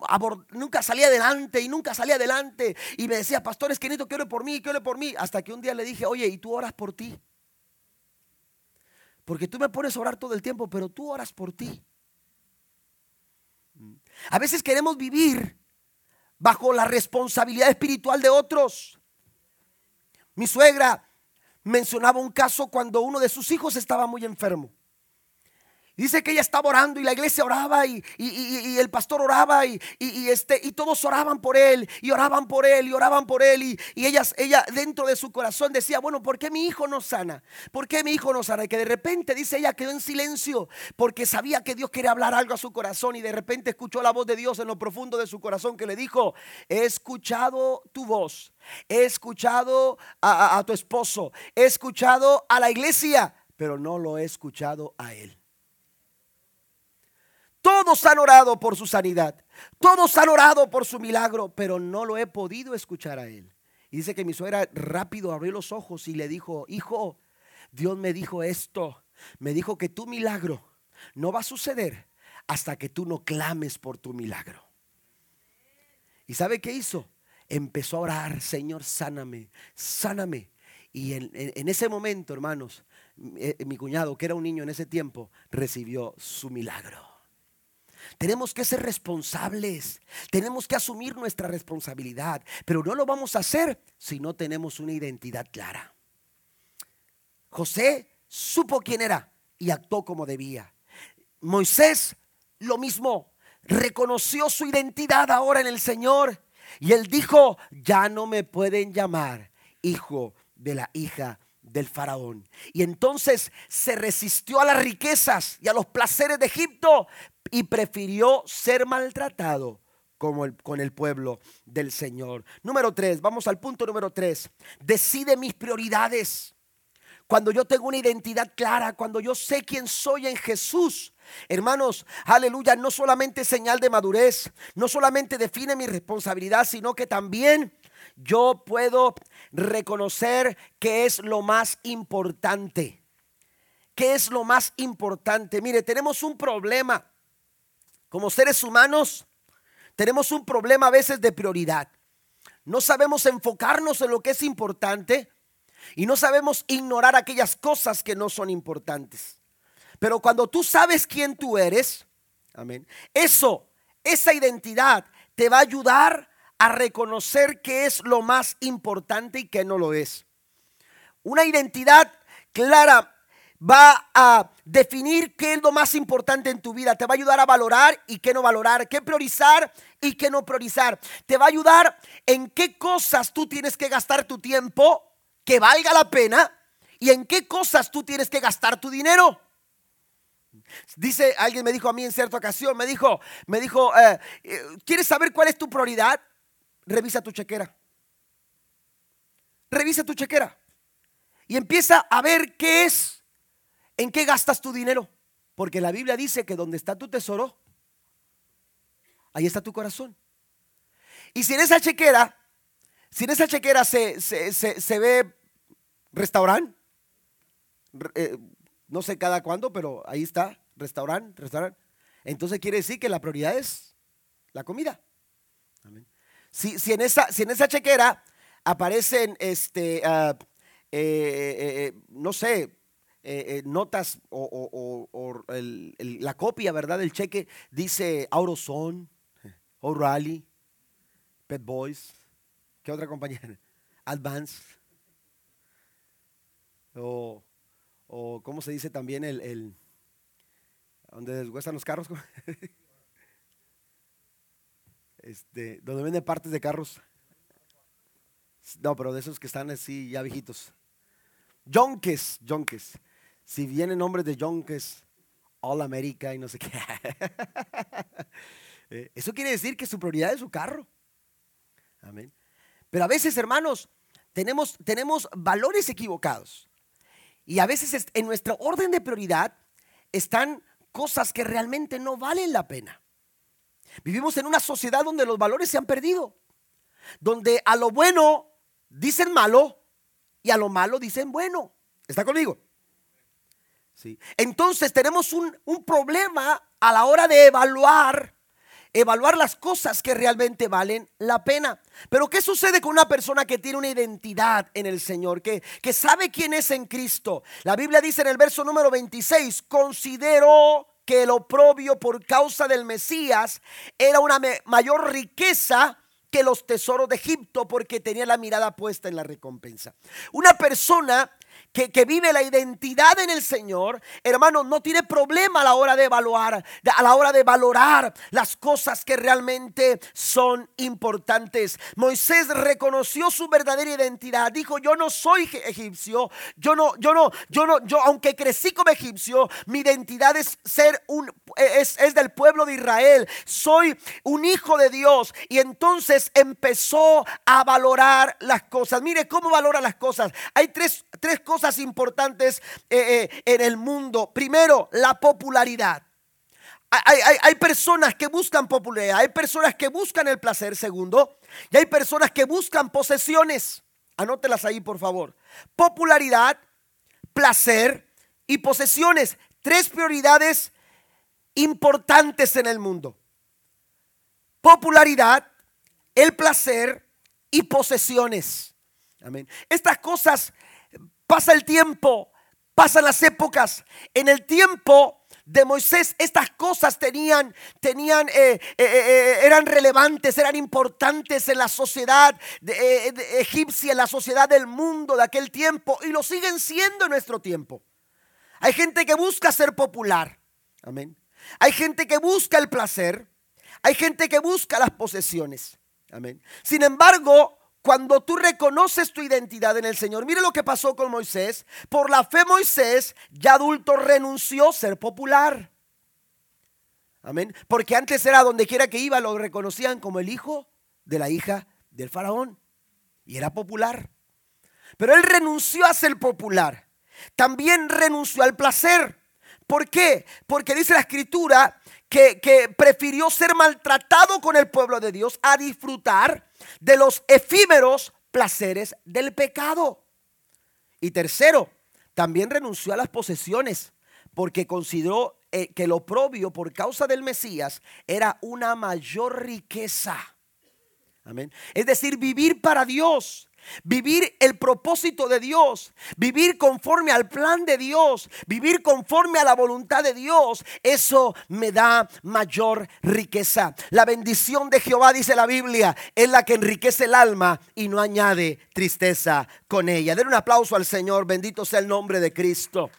Speaker 1: nunca salía adelante y nunca salía adelante. Y me decía, pastores, que necesito que ore por mí, que ore por mí. Hasta que un día le dije, oye, ¿y tú oras por ti? Porque tú me pones a orar todo el tiempo, pero tú oras por ti. A veces queremos vivir bajo la responsabilidad espiritual de otros. Mi suegra mencionaba un caso cuando uno de sus hijos estaba muy enfermo. Dice que ella estaba orando y la iglesia oraba y, el pastor oraba y, este, y todos oraban por él y oraban por él y oraban por él y, ellas, ella dentro de su corazón decía, bueno, ¿por qué mi hijo no sana? ¿Por qué mi hijo no sana? Y que de repente, dice ella, quedó en silencio porque sabía que Dios quería hablar algo a su corazón y de repente escuchó la voz de Dios en lo profundo de su corazón que le dijo, he escuchado tu voz, he escuchado a tu esposo, he escuchado a la iglesia, pero no lo he escuchado a él. Todos han orado por su sanidad. Todos han orado por su milagro, pero no lo he podido escuchar a él. Y dice que mi suegra rápido abrió los ojos y le dijo, hijo, Dios me dijo esto. Me dijo que tu milagro no va a suceder hasta que tú no clames por tu milagro. ¿Y sabe qué hizo? Empezó a orar, Señor, sáname, sáname. Y en, ese momento, hermanos, mi, mi cuñado, que era un niño en ese tiempo, recibió su milagro. Tenemos que ser responsables. Tenemos que asumir nuestra responsabilidad. Pero no lo vamos a hacer si no tenemos una identidad clara. José supo quién era y actuó como debía. Moisés lo mismo. Reconoció su identidad ahora en el Señor. Y él dijo, ya no me pueden llamar hijo de la hija del faraón. Y entonces se resistió a las riquezas y a los placeres de Egipto y prefirió ser maltratado como el, con el pueblo del Señor. Número tres, vamos al punto número tres. Decide mis prioridades. Cuando yo tengo una identidad clara, cuando yo sé quién soy en Jesús, hermanos, aleluya, no solamente señal de madurez, no solamente define mi responsabilidad, sino que también yo puedo reconocer que es lo más importante. ¿Qué es lo más importante? Mire, tenemos un problema. Como seres humanos, tenemos un problema a veces de prioridad. No sabemos enfocarnos en lo que es importante y no sabemos ignorar aquellas cosas que no son importantes. Pero cuando tú sabes quién tú eres, amén, eso, esa identidad te va a ayudar a reconocer qué es lo más importante y qué no lo es. Una identidad clara va a definir qué es lo más importante en tu vida. Te va a ayudar a valorar y qué no valorar, qué priorizar y qué no priorizar. Te va a ayudar en qué cosas tú tienes que gastar tu tiempo que valga la pena y en qué cosas tú tienes que gastar tu dinero. Dice, alguien me dijo a mí en cierta ocasión, me dijo, me dijo, eh, eh, ¿quieres saber cuál es tu prioridad? Revisa tu chequera. Revisa tu chequera. Y empieza a ver qué es, en qué gastas tu dinero. Porque la Biblia dice que donde está tu tesoro, ahí está tu corazón. Y si en esa chequera, si en esa chequera se, se, ve restaurante, eh, no sé cada cuándo, pero ahí está, restaurante, restaurante. Entonces quiere decir que la prioridad es la comida. Si, en esa, si en esa chequera aparecen, este, ah, eh, eh, no sé, notas o, la copia, ¿verdad? Del cheque dice Auroson, O'Reilly, Pet Boys, ¿qué otra compañía? Advance. O, ¿cómo se dice también el, el donde deshuesan los carros? Este, donde venden partes de carros. No, pero de esos que están así ya viejitos. Jonques, Jonques. Si vienen nombres de Jonques, All America y no sé qué. Eh, eso quiere decir que su prioridad es su carro. Amén. Pero a veces, hermanos, tenemos, tenemos valores equivocados. Y a veces en nuestro orden de prioridad están cosas que realmente no valen la pena. Vivimos en una sociedad donde los valores se han perdido. Donde a lo bueno dicen malo y a lo malo dicen bueno. ¿Está conmigo? Sí. Entonces tenemos un, un problema a la hora de evaluar evaluar las cosas que realmente valen la pena. Pero ¿qué sucede con una persona que tiene una identidad en el Señor, que, que sabe quién es en Cristo? La Biblia dice en el verso número 26, considero que el oprobio por causa del Mesías era una mayor riqueza que los tesoros de Egipto porque tenía la mirada puesta en la recompensa. Una persona que, vive la identidad en el Señor, hermano, no tiene problema a la hora de evaluar, a la hora de valorar las cosas que realmente son importantes. Moisés reconoció su verdadera identidad. Dijo, yo no soy egipcio, yo no, yo no, yo no, yo aunque crecí como egipcio, mi identidad es ser un, es, es del pueblo de Israel. Soy un hijo de Dios. Y entonces empezó a valorar las cosas. Mire cómo valora las cosas. Hay tres, tres cosas importantes eh, eh, en el mundo. Primero, la popularidad. Hay, personas que buscan popularidad, hay personas que buscan el placer, segundo, y hay personas que buscan posesiones. Anótelas ahí, por favor. Popularidad, placer y posesiones. Tres prioridades importantes en el mundo. Popularidad, el placer y posesiones. Amén. Estas cosas Pasa el tiempo, pasan las épocas. En el tiempo de Moisés estas cosas tenían, tenían, eh, eh, eh, eran relevantes, eran importantes en la sociedad egipcia, en la sociedad del mundo de aquel tiempo y lo siguen siendo en nuestro tiempo. Hay gente que busca ser popular, amén. Hay gente que busca el placer, hay gente que busca las posesiones, amén. Sin embargo, cuando tú reconoces tu identidad en el Señor, mire lo que pasó con Moisés. Por la fe Moisés, ya adulto, renunció a ser popular. Amén. Porque antes era donde quiera que iba, lo reconocían como el hijo de la hija del faraón. Y era popular. Pero él renunció a ser popular. También renunció al placer. ¿Por qué? Porque dice la escritura que, que prefirió ser maltratado con el pueblo de Dios a disfrutar de los efímeros placeres del pecado. Y tercero, también renunció a las posesiones porque consideró eh, que lo propio por causa del Mesías era una mayor riqueza. Amén. Es decir, vivir para Dios Vivir el propósito de Dios, vivir conforme al plan de Dios, vivir conforme a la voluntad de Dios, eso me da mayor riqueza. La bendición de Jehová, dice la Biblia, es la que enriquece el alma y no añade tristeza con ella. Den un aplauso al Señor, bendito sea el nombre de Cristo.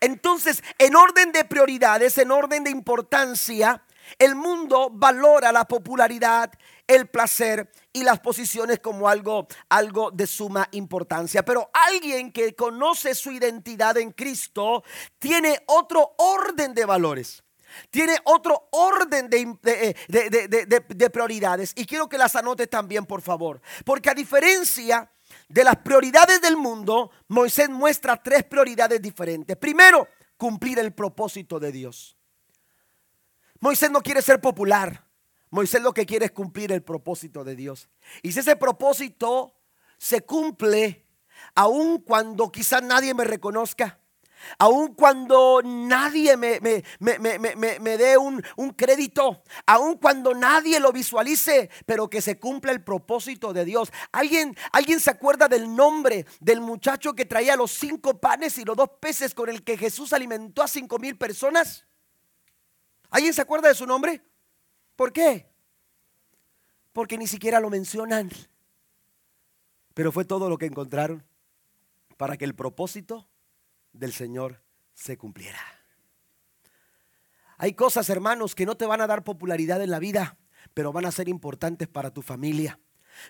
Speaker 1: Entonces, en orden de prioridades, en orden de importancia, el mundo valora la popularidad, el placer y las posiciones como algo, algo de suma importancia. Pero alguien que conoce su identidad en Cristo tiene otro orden de valores. Tiene otro orden de, de, prioridades. Y quiero que las anote también, por favor. Porque a diferencia de las prioridades del mundo, Moisés muestra tres prioridades diferentes. Primero, cumplir el propósito de Dios. Moisés no quiere ser popular. Moisés lo que quiere es cumplir el propósito de Dios. Y si ese propósito se cumple, aun cuando quizás nadie me reconozca, aun cuando nadie me, me, dé un, un, crédito, aun cuando nadie lo visualice, pero que se cumpla el propósito de Dios. ¿Alguien, ¿Alguien se acuerda del nombre del muchacho que traía los cinco panes y los dos peces con el que Jesús alimentó a cinco mil personas? ¿Alguien se acuerda de su nombre? ¿Por qué? Porque ni siquiera lo mencionan. Pero fue todo lo que encontraron para que el propósito del Señor se cumpliera. Hay cosas, hermanos, que no te van a dar popularidad en la vida, pero van a ser importantes para tu familia,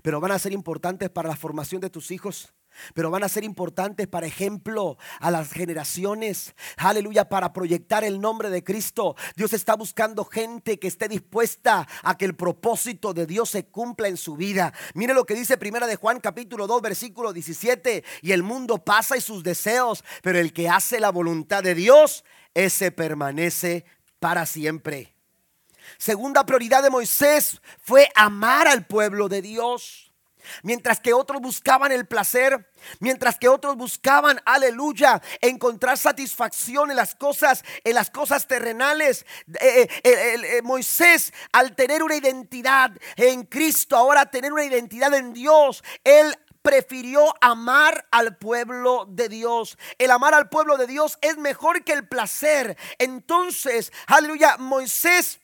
Speaker 1: pero van a ser importantes para la formación de tus hijos, pero van a ser importantes para ejemplo a las generaciones. Aleluya, para proyectar el nombre de Cristo. Dios está buscando gente que esté dispuesta a que el propósito de Dios se cumpla en su vida. Mire lo que dice Primera de Juan capítulo 2 versículo 17, y el mundo pasa y sus deseos, pero el que hace la voluntad de Dios, ese permanece para siempre. Segunda prioridad de Moisés fue amar al pueblo de Dios. Mientras que otros buscaban el placer, mientras que otros buscaban, aleluya, encontrar satisfacción en las cosas, en las cosas terrenales. Eh, eh, eh, Moisés, al tener una identidad en Cristo, ahora tener una identidad en Dios, él prefirió amar al pueblo de Dios. El amar al pueblo de Dios es mejor que el placer. Entonces, aleluya, Moisés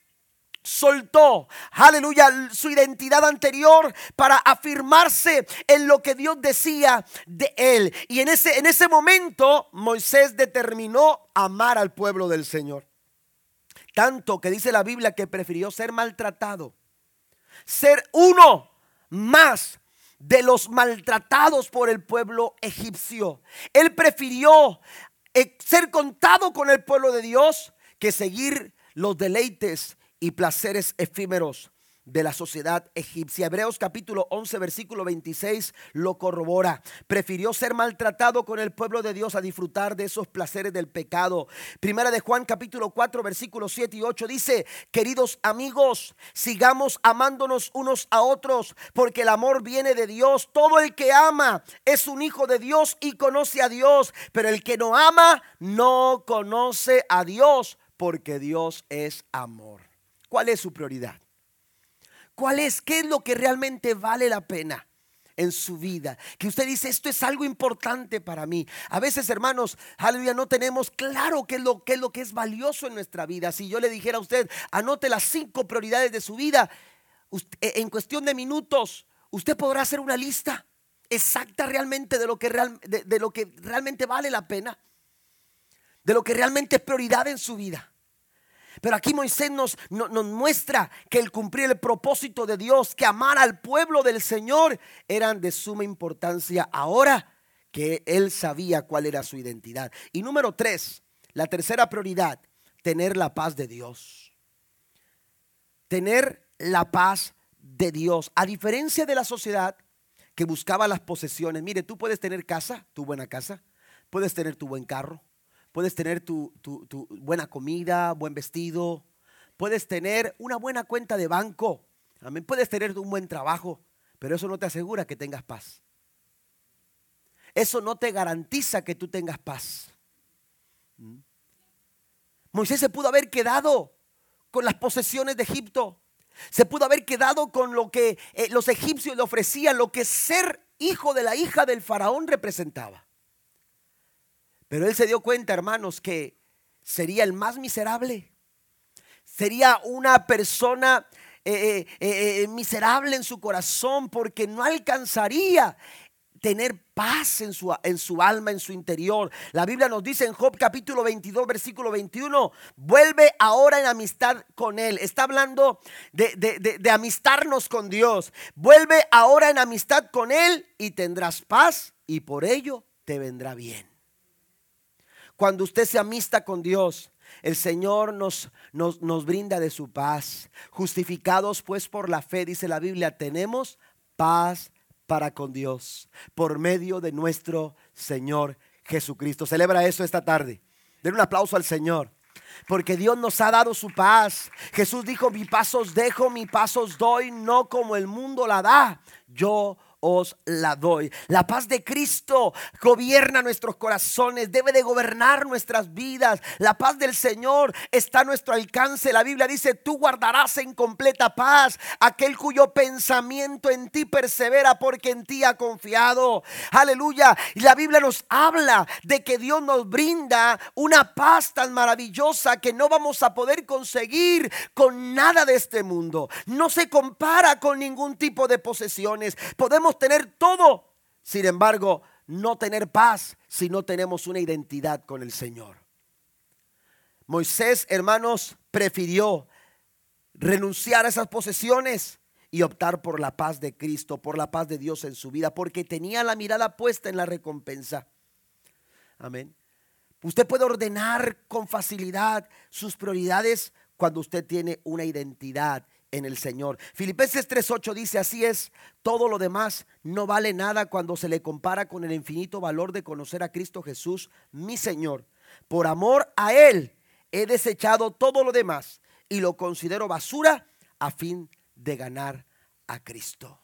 Speaker 1: soltó, aleluya, su identidad anterior para afirmarse en lo que Dios decía de él. Y en ese, en ese momento Moisés determinó amar al pueblo del Señor. Tanto que dice la Biblia que prefirió ser maltratado, ser uno más de los maltratados por el pueblo egipcio. Él prefirió eh, ser contado con el pueblo de Dios que seguir los deleites y placeres efímeros de la sociedad egipcia. Hebreos capítulo 11 versículo 26 lo corrobora. Prefirió ser maltratado con el pueblo de Dios a disfrutar de esos placeres del pecado. Primera de Juan capítulo 4 versículos 7 y 8 dice, queridos amigos, sigamos amándonos unos a otros porque el amor viene de Dios. Todo el que ama es un hijo de Dios y conoce a Dios, pero el que no ama no conoce a Dios porque Dios es amor. ¿Cuál es su prioridad? ¿Cuál es? ¿Qué es lo que realmente vale la pena? en su vida. Que usted dice, esto es algo importante para mí. A veces, hermanos, aleluya, no tenemos claro qué es, lo, es lo que es valioso en nuestra vida. Si yo le dijera a usted, anote las cinco prioridades de su vida, e, en cuestión de minutos, usted podrá hacer una lista exacta realmente de lo que, de lo que realmente vale la pena. De lo que realmente es prioridad en su vida. Pero aquí Moisés nos, nos, muestra que el cumplir el propósito de Dios, que amar al pueblo del Señor, eran de suma importancia ahora que él sabía cuál era su identidad. Y número tres, la tercera prioridad, tener la paz de Dios. Tener la paz de Dios. A diferencia de la sociedad que buscaba las posesiones, mire, tú puedes tener casa, tu buena casa, puedes tener tu buen carro, puedes tener tu, buena comida, buen vestido, puedes tener una buena cuenta de banco, también puedes tener un buen trabajo, pero eso no te asegura que tengas paz. Eso no te garantiza que tú tengas paz. ¿Mm? Moisés se pudo haber quedado con las posesiones de Egipto. Se pudo haber quedado con lo que eh, los egipcios le ofrecían, lo que ser hijo de la hija del faraón representaba. Pero él se dio cuenta, hermanos, que sería el más miserable. Sería una persona eh, eh, eh, miserable en su corazón porque no alcanzaría tener paz en su, en su, alma, en su interior. La Biblia nos dice en Job capítulo 22, versículo 21, vuelve ahora en amistad con Él. Está hablando de, de amistarnos con Dios. Vuelve ahora en amistad con Él y tendrás paz y por ello te vendrá bien. Cuando usted se amista con Dios, el Señor nos, nos, nos, brinda de su paz. Justificados pues por la fe, dice la Biblia, tenemos paz para con Dios por medio de nuestro Señor Jesucristo. Celebra eso esta tarde. Den un aplauso al Señor. Porque Dios nos ha dado su paz. Jesús dijo, mi paz os dejo, mi paz os doy, no como el mundo la da. Yo os la doy. La paz de Cristo gobierna nuestros corazones, debe de gobernar nuestras vidas. La paz del Señor está a nuestro alcance. La Biblia dice, tú guardarás en completa paz aquel cuyo pensamiento en ti persevera porque en ti ha confiado. Aleluya. Y la Biblia nos habla de que Dios nos brinda una paz tan maravillosa que no vamos a poder conseguir con nada de este mundo. No se compara con ningún tipo de posesiones. Podemos tener todo, sin embargo, no tener paz si no tenemos una identidad con el Señor. Moisés, hermanos, prefirió renunciar a esas posesiones y optar por la paz de Cristo, por la paz de Dios en su vida, porque tenía la mirada puesta en la recompensa. Amén. Usted puede ordenar con facilidad sus prioridades cuando usted tiene una identidad en el Señor. Filipenses 3:8 dice, así es, todo lo demás no vale nada cuando se le compara con el infinito valor de conocer a Cristo Jesús, mi Señor. Por amor a Él he desechado todo lo demás y lo considero basura a fin de ganar a Cristo.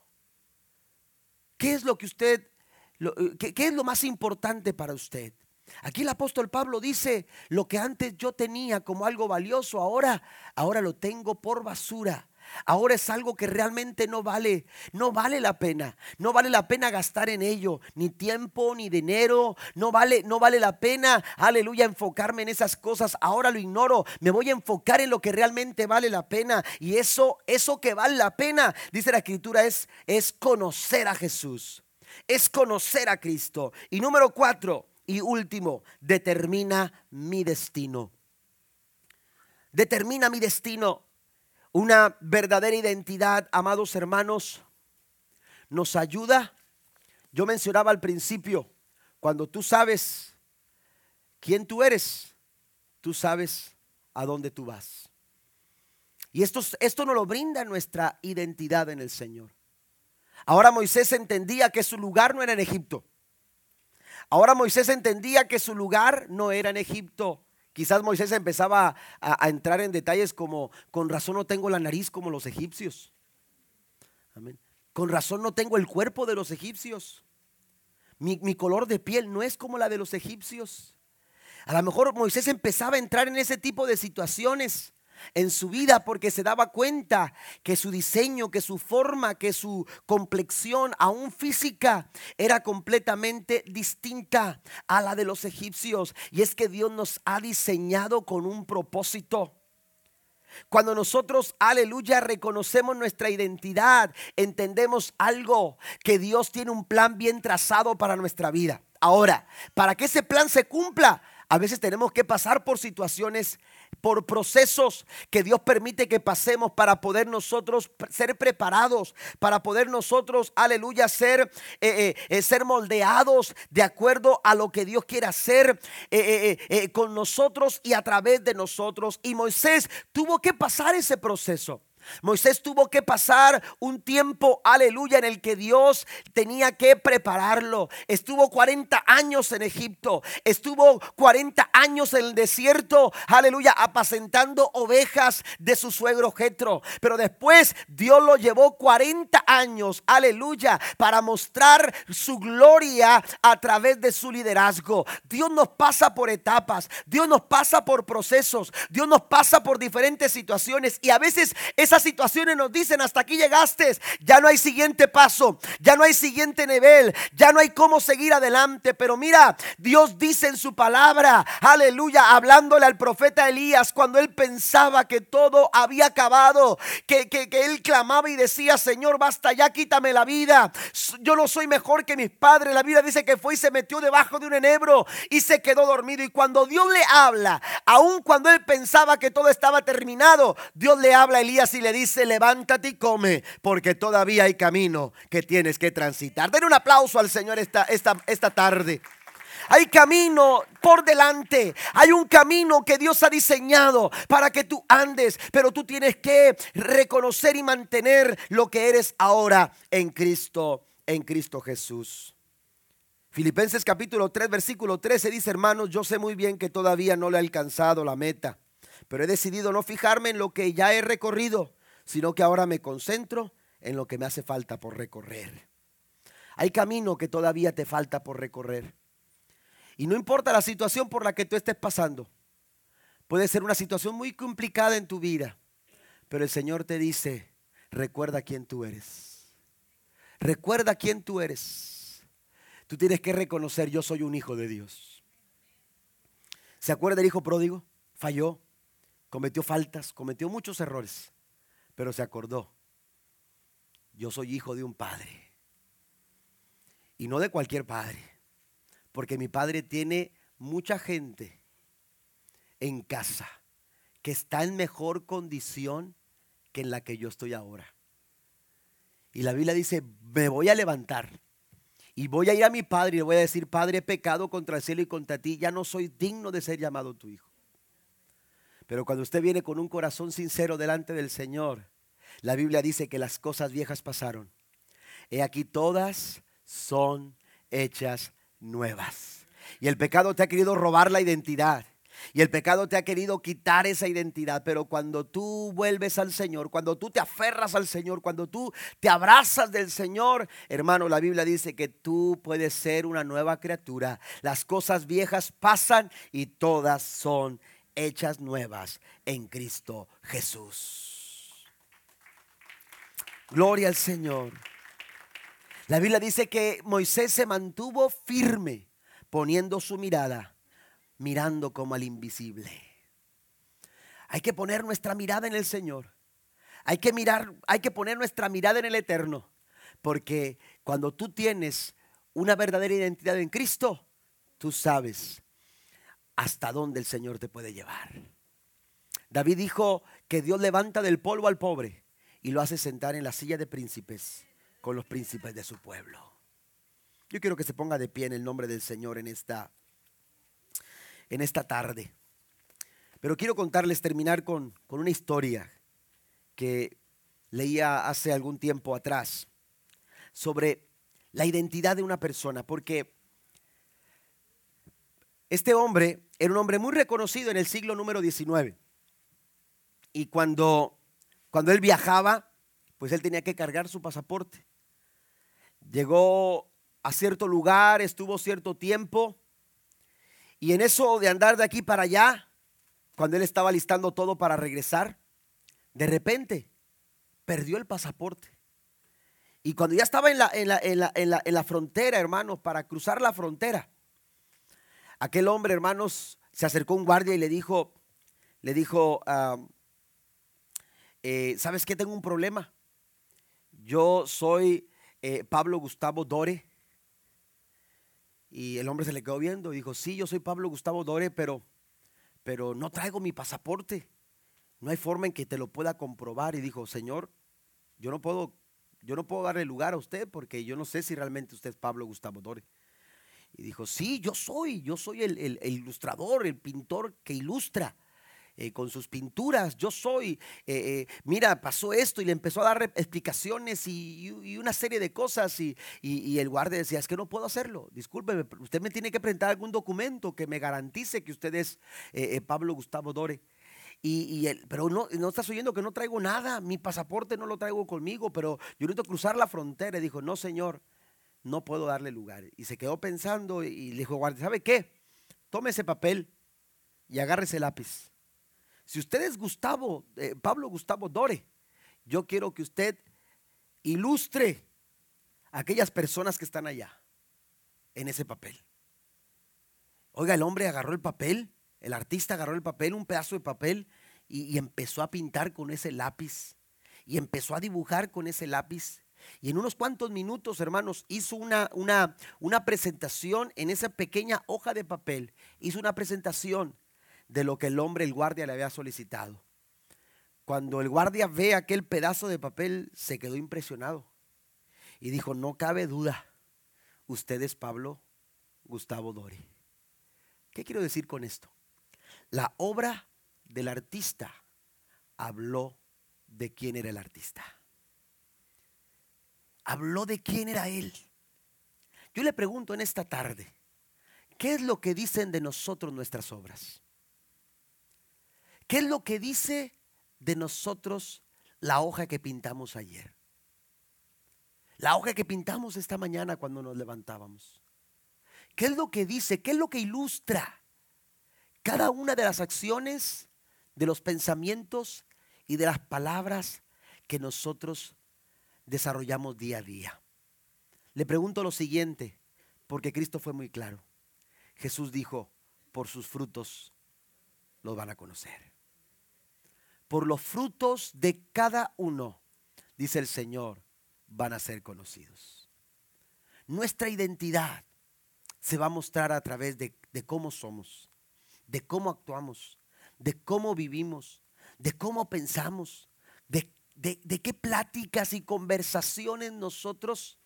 Speaker 1: ¿Qué es lo que usted, eh, qué, qué es lo más importante para usted? Aquí el apóstol Pablo dice, lo que antes yo tenía como algo valioso, ahora, ahora lo tengo por basura Ahora es algo que realmente no vale, no vale la pena. No vale la pena gastar en ello, ni tiempo, ni dinero. No vale, no vale la pena, aleluya, enfocarme en esas cosas. Ahora lo ignoro. Me voy a enfocar en lo que realmente vale la pena. Y eso, eso que vale la pena, dice la escritura, es, es conocer a Jesús. Es conocer a Cristo. Y número cuatro y último, determina mi destino. Determina mi destino. Una verdadera identidad, amados hermanos, nos ayuda. Yo mencionaba al principio, cuando tú sabes quién tú eres, tú sabes a dónde tú vas. Y esto, esto nos lo brinda nuestra identidad en el Señor. Ahora Moisés entendía que su lugar no era en Egipto. Ahora Moisés entendía que su lugar no era en Egipto. Quizás Moisés empezaba a, entrar en detalles como, con razón no tengo la nariz como los egipcios. Amén. Con razón no tengo el cuerpo de los egipcios. Mi, mi color de piel no es como la de los egipcios. A lo mejor Moisés empezaba a entrar en ese tipo de situaciones en su vida porque se daba cuenta que su diseño, que su forma, que su complexión, aún física, era completamente distinta a la de los egipcios. Y es que Dios nos ha diseñado con un propósito. Cuando nosotros, aleluya, reconocemos nuestra identidad, entendemos algo, que Dios tiene un plan bien trazado para nuestra vida. Ahora, para que ese plan se cumpla, a veces tenemos que pasar por situaciones por procesos que Dios permite que pasemos para poder nosotros ser preparados, para poder nosotros, aleluya, ser, eh, eh, eh, ser moldeados de acuerdo a lo que Dios quiere hacer con nosotros y a través de nosotros. Y Moisés tuvo que pasar ese proceso. Moisés tuvo que pasar un tiempo, aleluya, en el que Dios tenía que prepararlo. Estuvo 40 años en Egipto, estuvo 40 años en el desierto, aleluya, apacentando ovejas de su suegro Jetro. Pero después Dios lo llevó 40 años, aleluya, para mostrar su gloria a través de su liderazgo. Dios nos pasa por etapas, Dios nos pasa por procesos, Dios nos pasa por diferentes situaciones y a veces esas situaciones nos dicen, hasta aquí llegaste, ya no hay siguiente paso, ya no hay siguiente nivel, ya no hay cómo seguir adelante. Pero mira, Dios dice en su palabra, aleluya, hablándole al profeta Elías cuando él pensaba que todo había acabado, que, que, que él clamaba y decía, Señor, basta ya, quítame la vida. Yo no soy mejor que mis padres. La Biblia dice que fue y se metió debajo de un enebro y se quedó dormido. Y cuando Dios le habla, aun cuando él pensaba que todo estaba terminado, Dios le habla a Elías y le dice, levántate y come, porque todavía hay camino que tienes que transitar. Den un aplauso al Señor esta, esta, esta tarde. Hay camino por delante. Hay un camino que Dios ha diseñado para que tú andes. Pero tú tienes que reconocer y mantener lo que eres ahora en Cristo, en Cristo Jesús. Filipenses capítulo 3, versículo 13 dice, hermanos, yo sé muy bien que todavía no le he alcanzado la meta, pero he decidido no fijarme en lo que ya he recorrido, sino que ahora me concentro en lo que me hace falta por recorrer. Hay camino que todavía te falta por recorrer. Y no importa la situación por la que tú estés pasando. Puede ser una situación muy complicada en tu vida, pero el Señor te dice, recuerda quién tú eres. Recuerda quién tú eres. Tú tienes que reconocer, yo soy un hijo de Dios. ¿Se acuerda el hijo pródigo? Falló, cometió faltas, cometió muchos errores, pero se acordó, yo soy hijo de un padre. Y no de cualquier padre, porque mi padre tiene mucha gente en casa, que está en mejor condición que en la que yo estoy ahora. Y la Biblia dice, me voy a levantar y voy a ir a mi padre y le voy a decir, Padre, he pecado contra el cielo y contra ti, ya no soy digno de ser llamado tu hijo. Pero cuando usted viene con un corazón sincero delante del Señor, la Biblia dice que las cosas viejas pasaron. He aquí todas son hechas nuevas. Y el pecado te ha querido robar la identidad. Y el pecado te ha querido quitar esa identidad, pero cuando tú vuelves al Señor, cuando tú te aferras al Señor, cuando tú te abrazas del Señor, hermano, la Biblia dice que tú puedes ser una nueva criatura. Las cosas viejas pasan y todas son hechas nuevas en Cristo Jesús. Gloria al Señor. La Biblia dice que Moisés se mantuvo firme poniendo su mirada mirando como al invisible. Hay que poner nuestra mirada en el Señor. Hay que mirar, hay que poner nuestra mirada en el eterno, porque cuando tú tienes una verdadera identidad en Cristo, tú sabes hasta dónde el Señor te puede llevar. David dijo que Dios levanta del polvo al pobre y lo hace sentar en la silla de príncipes con los príncipes de su pueblo. Yo quiero que se ponga de pie en el nombre del Señor en esta en esta tarde. Pero quiero contarles, terminar con, con una historia que leía hace algún tiempo atrás sobre la identidad de una persona, porque este hombre era un hombre muy reconocido en el siglo número 19. Y cuando, cuando él viajaba, pues él tenía que cargar su pasaporte. Llegó a cierto lugar, estuvo cierto tiempo y en eso de andar de aquí para allá, cuando él estaba listando todo para regresar, de repente perdió el pasaporte. Y cuando ya estaba en la, en la, frontera, hermanos, para cruzar la frontera, aquel hombre, hermanos, se acercó un guardia y le dijo, le dijo, eh, ¿sabes qué? Tengo un problema. Yo soy eh, Pablo Gustavo Dore y el hombre se le quedó viendo y dijo, sí, yo soy Pablo Gustavo Dore, pero, pero no traigo mi pasaporte. No hay forma en que te lo pueda comprobar. Y dijo, Señor, yo no puedo, yo no puedo darle lugar a usted porque yo no sé si realmente usted es Pablo Gustavo Dore. Y dijo, sí, yo soy, yo soy el ilustrador, el pintor que ilustra. Eh, con sus pinturas. Yo soy, eh, eh, mira, pasó esto y le empezó a dar explicaciones y, una serie de cosas. Y, el guardia decía, es que no puedo hacerlo. Discúlpeme, usted me tiene que presentar algún documento que me garantice que usted es Pablo Gustavo Dore. Y, pero no, no estás oyendo que no traigo nada, mi pasaporte no lo traigo conmigo, pero yo necesito cruzar la frontera. Y dijo, no, señor, no puedo darle lugar. Y se quedó pensando y le dijo, guardia, ¿sabe qué? Tome ese papel y agarre ese lápiz. Si usted es Gustavo, eh, Pablo Gustavo Dore, yo quiero que usted ilustre a aquellas personas que están allá en ese papel. Oiga, el hombre agarró el papel, el artista agarró el papel, un pedazo de papel, y, empezó a pintar con ese lápiz. Y empezó a dibujar con ese lápiz. Y en unos cuantos minutos, hermanos, hizo una, una, una presentación en esa pequeña hoja de papel. Hizo una presentación de lo que el hombre, el guardia, le había solicitado. Cuando el guardia ve aquel pedazo de papel, se quedó impresionado y dijo, no cabe duda, usted es Pablo Gustavo Dori. ¿Qué quiero decir con esto? La obra del artista habló de quién era el artista. Habló de quién era él. Yo le pregunto en esta tarde, ¿qué es lo que dicen de nosotros nuestras obras? ¿Qué es lo que dice de nosotros la hoja que pintamos ayer? La hoja que pintamos esta mañana cuando nos levantábamos. ¿Qué es lo que dice? ¿Qué es lo que ilustra cada una de las acciones, de los pensamientos y de las palabras que nosotros desarrollamos día a día? Le pregunto lo siguiente, porque Cristo fue muy claro. Jesús dijo, por sus frutos los van a conocer. Por los frutos de cada uno, dice el Señor, van a ser conocidos. Nuestra identidad se va a mostrar a través de, cómo somos, de cómo actuamos, de cómo vivimos, de cómo pensamos, de, de qué pláticas y conversaciones nosotros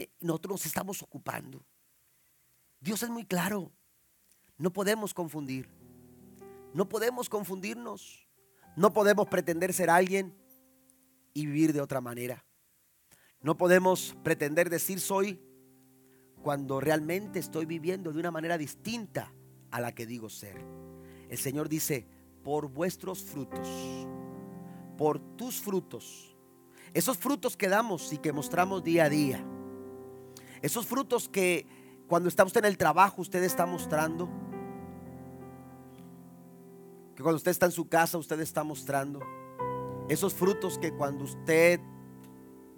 Speaker 1: eh, nosotros nos estamos ocupando. Dios es muy claro. No podemos confundir. No podemos confundirnos. No podemos pretender ser alguien y vivir de otra manera. No podemos pretender decir soy cuando realmente estoy viviendo de una manera distinta a la que digo ser. El Señor dice, por vuestros frutos, por tus frutos, esos frutos que damos y que mostramos día a día, esos frutos que cuando está usted en el trabajo usted está mostrando. Que cuando usted está en su casa usted está mostrando. Esos frutos que cuando usted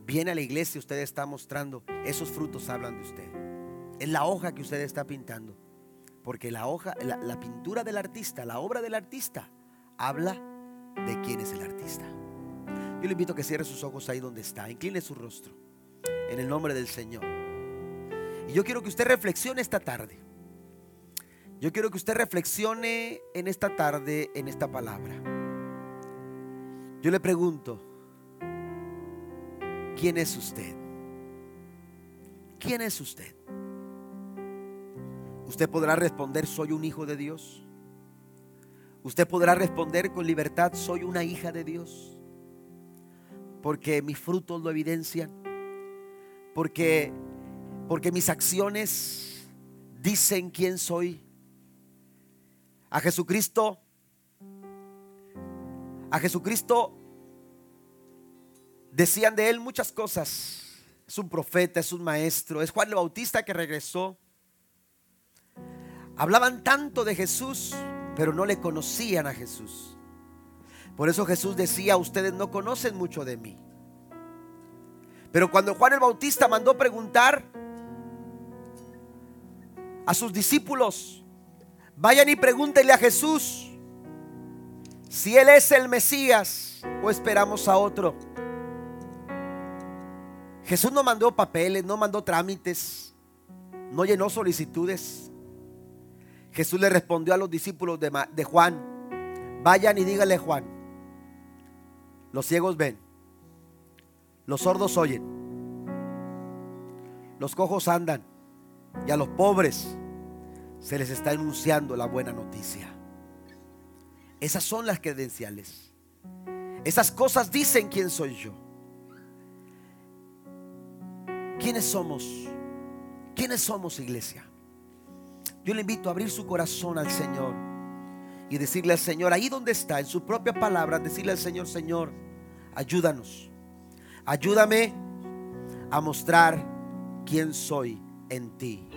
Speaker 1: viene a la iglesia usted está mostrando. Esos frutos hablan de usted. Es la hoja que usted está pintando. Porque la hoja, la, la pintura del artista, la obra del artista, habla de quién es el artista. Yo le invito a que cierre sus ojos ahí donde está. Incline su rostro. En el nombre del Señor. Y yo quiero que usted reflexione esta tarde. Yo quiero que usted reflexione en esta tarde, en esta palabra. Yo le pregunto, ¿quién es usted? ¿Quién es usted? Usted podrá responder, soy un hijo de Dios. Usted podrá responder con libertad, soy una hija de Dios. Porque mis frutos lo evidencian. Porque porque mis acciones dicen quién soy. A Jesucristo, a Jesucristo decían de él muchas cosas. Es un profeta, es un maestro, es Juan el Bautista que regresó. Hablaban tanto de Jesús, pero no le conocían a Jesús. Por eso Jesús decía, ustedes no conocen mucho de mí. Pero cuando Juan el Bautista mandó preguntar, a sus discípulos, vayan y pregúntenle a Jesús si Él es el Mesías o esperamos a otro. Jesús no mandó papeles, no mandó trámites, no llenó solicitudes. Jesús le respondió a los discípulos de, Juan, vayan y díganle Juan, los ciegos ven, los sordos oyen, los cojos andan, y a los pobres se les está anunciando la buena noticia. Esas son las credenciales. Esas cosas dicen quién soy yo. ¿Quiénes somos? ¿Quiénes somos, iglesia? Yo le invito a abrir su corazón al Señor y decirle al Señor, ahí donde está, en su propia palabra, decirle al Señor, Señor, ayúdanos. Ayúdame a mostrar quién soy en ti.